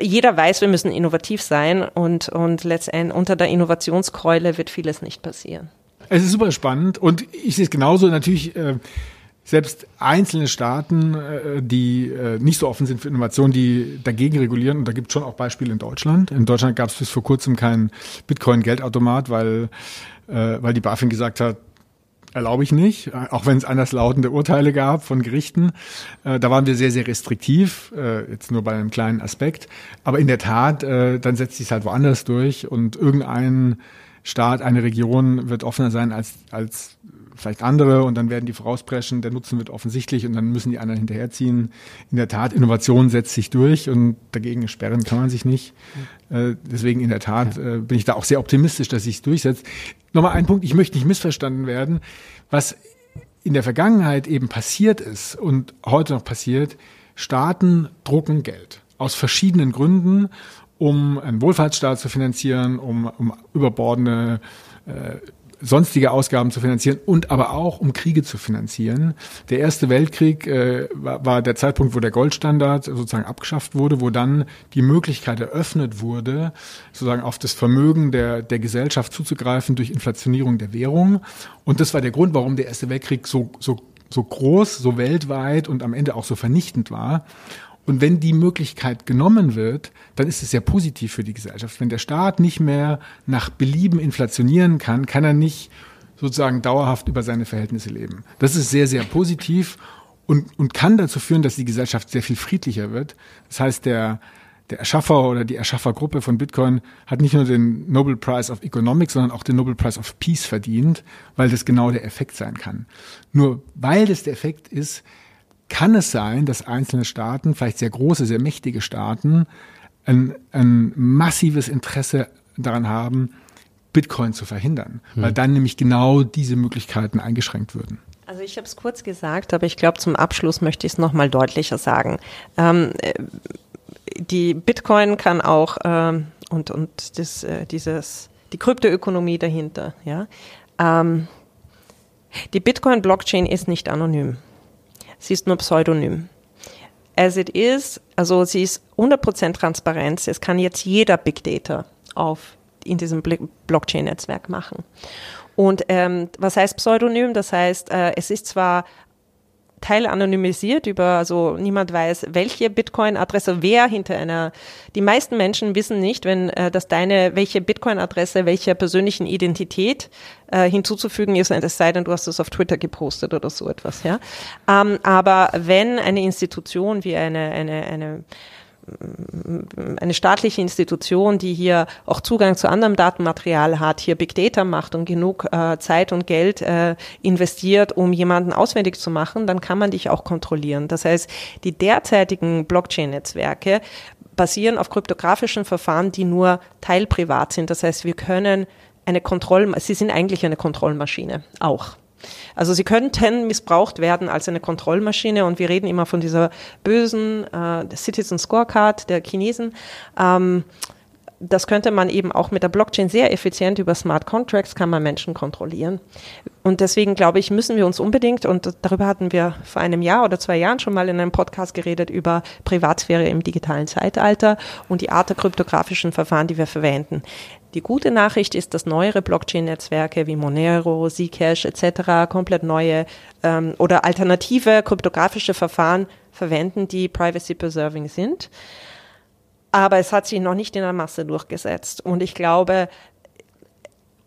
jeder weiß, wir müssen innovativ sein und, und letztendlich unter der Innovationskeule wird vieles nicht passieren. Es ist super spannend und ich sehe es genauso natürlich. Äh, selbst einzelne Staaten, äh, die äh, nicht so offen sind für Innovation, die dagegen regulieren, und da gibt es schon auch Beispiele in Deutschland. In Deutschland gab es bis vor kurzem keinen Bitcoin-Geldautomat, weil, äh, weil die BaFin gesagt hat, erlaube ich nicht, auch wenn es anderslautende Urteile gab von Gerichten. Da waren wir sehr, sehr restriktiv, jetzt nur bei einem kleinen Aspekt. Aber in der Tat, dann setzt sich halt woanders durch und irgendein Staat, eine Region wird offener sein als, als vielleicht andere und dann werden die vorauspreschen, der Nutzen wird offensichtlich und dann müssen die anderen hinterherziehen. In der Tat, Innovation setzt sich durch und dagegen sperren kann man sich nicht. Äh, deswegen in der Tat äh, bin ich da auch sehr optimistisch, dass sich es durchsetzt. Nochmal ein Punkt, ich möchte nicht missverstanden werden. Was in der Vergangenheit eben passiert ist und heute noch passiert, Staaten drucken Geld aus verschiedenen Gründen, um einen Wohlfahrtsstaat zu finanzieren, um, um überbordene äh, sonstige Ausgaben zu finanzieren und aber auch um Kriege zu finanzieren. Der Erste Weltkrieg äh, war, war der Zeitpunkt, wo der Goldstandard sozusagen abgeschafft wurde, wo dann die Möglichkeit eröffnet wurde, sozusagen auf das Vermögen der, der Gesellschaft zuzugreifen durch Inflationierung der Währung. Und das war der Grund, warum der Erste Weltkrieg so, so, so groß, so weltweit und am Ende auch so vernichtend war. Und wenn die Möglichkeit genommen wird, dann ist es sehr positiv für die Gesellschaft. Wenn der Staat nicht mehr nach Belieben inflationieren kann, kann er nicht sozusagen dauerhaft über seine Verhältnisse leben. Das ist sehr, sehr positiv und, und kann dazu führen, dass die Gesellschaft sehr viel friedlicher wird. Das heißt, der, der Erschaffer oder die Erschaffergruppe von Bitcoin hat nicht nur den Nobel Prize of Economics, sondern auch den Nobel Prize of Peace verdient, weil das genau der Effekt sein kann. Nur weil das der Effekt ist, kann es sein, dass einzelne Staaten, vielleicht sehr große, sehr mächtige Staaten, ein, ein massives Interesse daran haben, Bitcoin zu verhindern, hm. weil dann nämlich genau diese Möglichkeiten eingeschränkt würden. Also ich habe es kurz gesagt, aber ich glaube, zum Abschluss möchte ich es nochmal deutlicher sagen. Ähm, äh, die Bitcoin kann auch ähm, und, und das, äh, dieses, die Kryptoökonomie dahinter, ja. Ähm, die Bitcoin-Blockchain ist nicht anonym. Sie ist nur pseudonym. As it is, also sie ist 100% Transparenz. Es kann jetzt jeder Big Data auf, in diesem Blockchain-Netzwerk machen. Und ähm, was heißt Pseudonym? Das heißt, äh, es ist zwar teilanonymisiert über, also niemand weiß, welche Bitcoin-Adresse, wer hinter einer, die meisten Menschen wissen nicht, wenn äh, dass deine, welche Bitcoin-Adresse welcher persönlichen Identität äh, hinzuzufügen ist, es sei denn, du hast es auf Twitter gepostet oder so etwas, ja. Ähm, aber wenn eine Institution wie eine, eine, eine eine staatliche Institution, die hier auch Zugang zu anderem Datenmaterial hat, hier Big Data macht und genug äh, Zeit und Geld äh, investiert, um jemanden auswendig zu machen, dann kann man dich auch kontrollieren. Das heißt, die derzeitigen Blockchain-Netzwerke basieren auf kryptografischen Verfahren, die nur teilprivat sind. Das heißt, wir können eine Kontroll, sie sind eigentlich eine Kontrollmaschine auch. Also sie könnten missbraucht werden als eine Kontrollmaschine und wir reden immer von dieser bösen äh, Citizen Scorecard der Chinesen. Ähm, das könnte man eben auch mit der Blockchain sehr effizient über Smart Contracts kann man Menschen kontrollieren. Und deswegen glaube ich, müssen wir uns unbedingt, und darüber hatten wir vor einem Jahr oder zwei Jahren schon mal in einem Podcast geredet, über Privatsphäre im digitalen Zeitalter und die Art der kryptografischen Verfahren, die wir verwenden. Die gute Nachricht ist, dass neuere Blockchain-Netzwerke wie Monero, Zcash etc. komplett neue ähm, oder alternative kryptografische Verfahren verwenden, die privacy-preserving sind. Aber es hat sich noch nicht in der Masse durchgesetzt. Und ich glaube,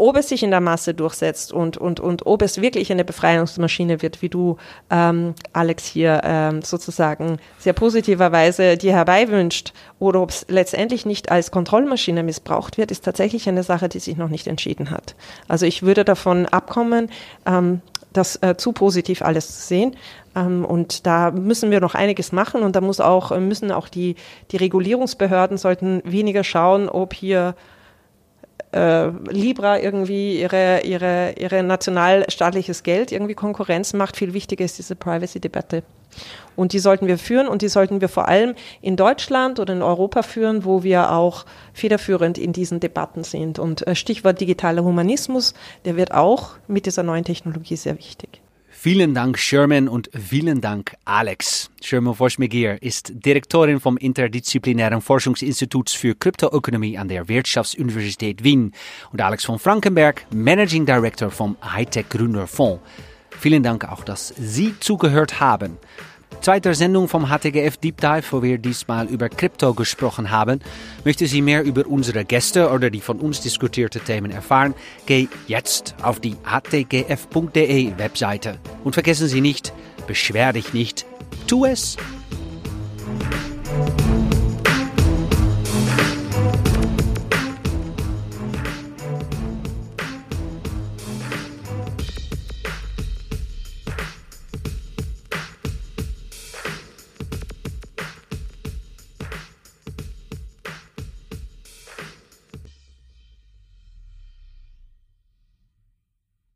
ob es sich in der Masse durchsetzt und, und, und ob es wirklich eine Befreiungsmaschine wird, wie du, ähm, Alex, hier ähm, sozusagen sehr positiverweise dir herbeiwünscht, oder ob es letztendlich nicht als Kontrollmaschine missbraucht wird, ist tatsächlich eine Sache, die sich noch nicht entschieden hat. Also ich würde davon abkommen, ähm, das äh, zu positiv alles zu sehen. Ähm, und da müssen wir noch einiges machen und da muss auch, müssen auch die, die Regulierungsbehörden sollten weniger schauen, ob hier äh, Libra irgendwie ihre, ihre, ihre nationalstaatliches Geld irgendwie Konkurrenz macht. Viel wichtiger ist diese Privacy-Debatte. Und die sollten wir führen und die sollten wir vor allem in Deutschland oder in Europa führen, wo wir auch federführend in diesen Debatten sind. Und äh, Stichwort digitaler Humanismus, der wird auch mit dieser neuen Technologie sehr wichtig. Vielen Dank, Sherman, und vielen Dank, Alex. Sherman Voschmegier ist Direktorin vom Interdisziplinären Forschungsinstituts für Kryptoökonomie an der Wirtschaftsuniversität Wien und Alex von Frankenberg, Managing Director vom Hightech Gründerfonds. Vielen Dank auch, dass Sie zugehört haben. Zweiter Sendung vom HTGF Deep Dive, wo wir diesmal über Krypto gesprochen haben. Möchte Sie mehr über unsere Gäste oder die von uns diskutierte Themen erfahren? Geh jetzt auf die htgf.de Webseite. Und vergessen Sie nicht, beschwer dich nicht, tu es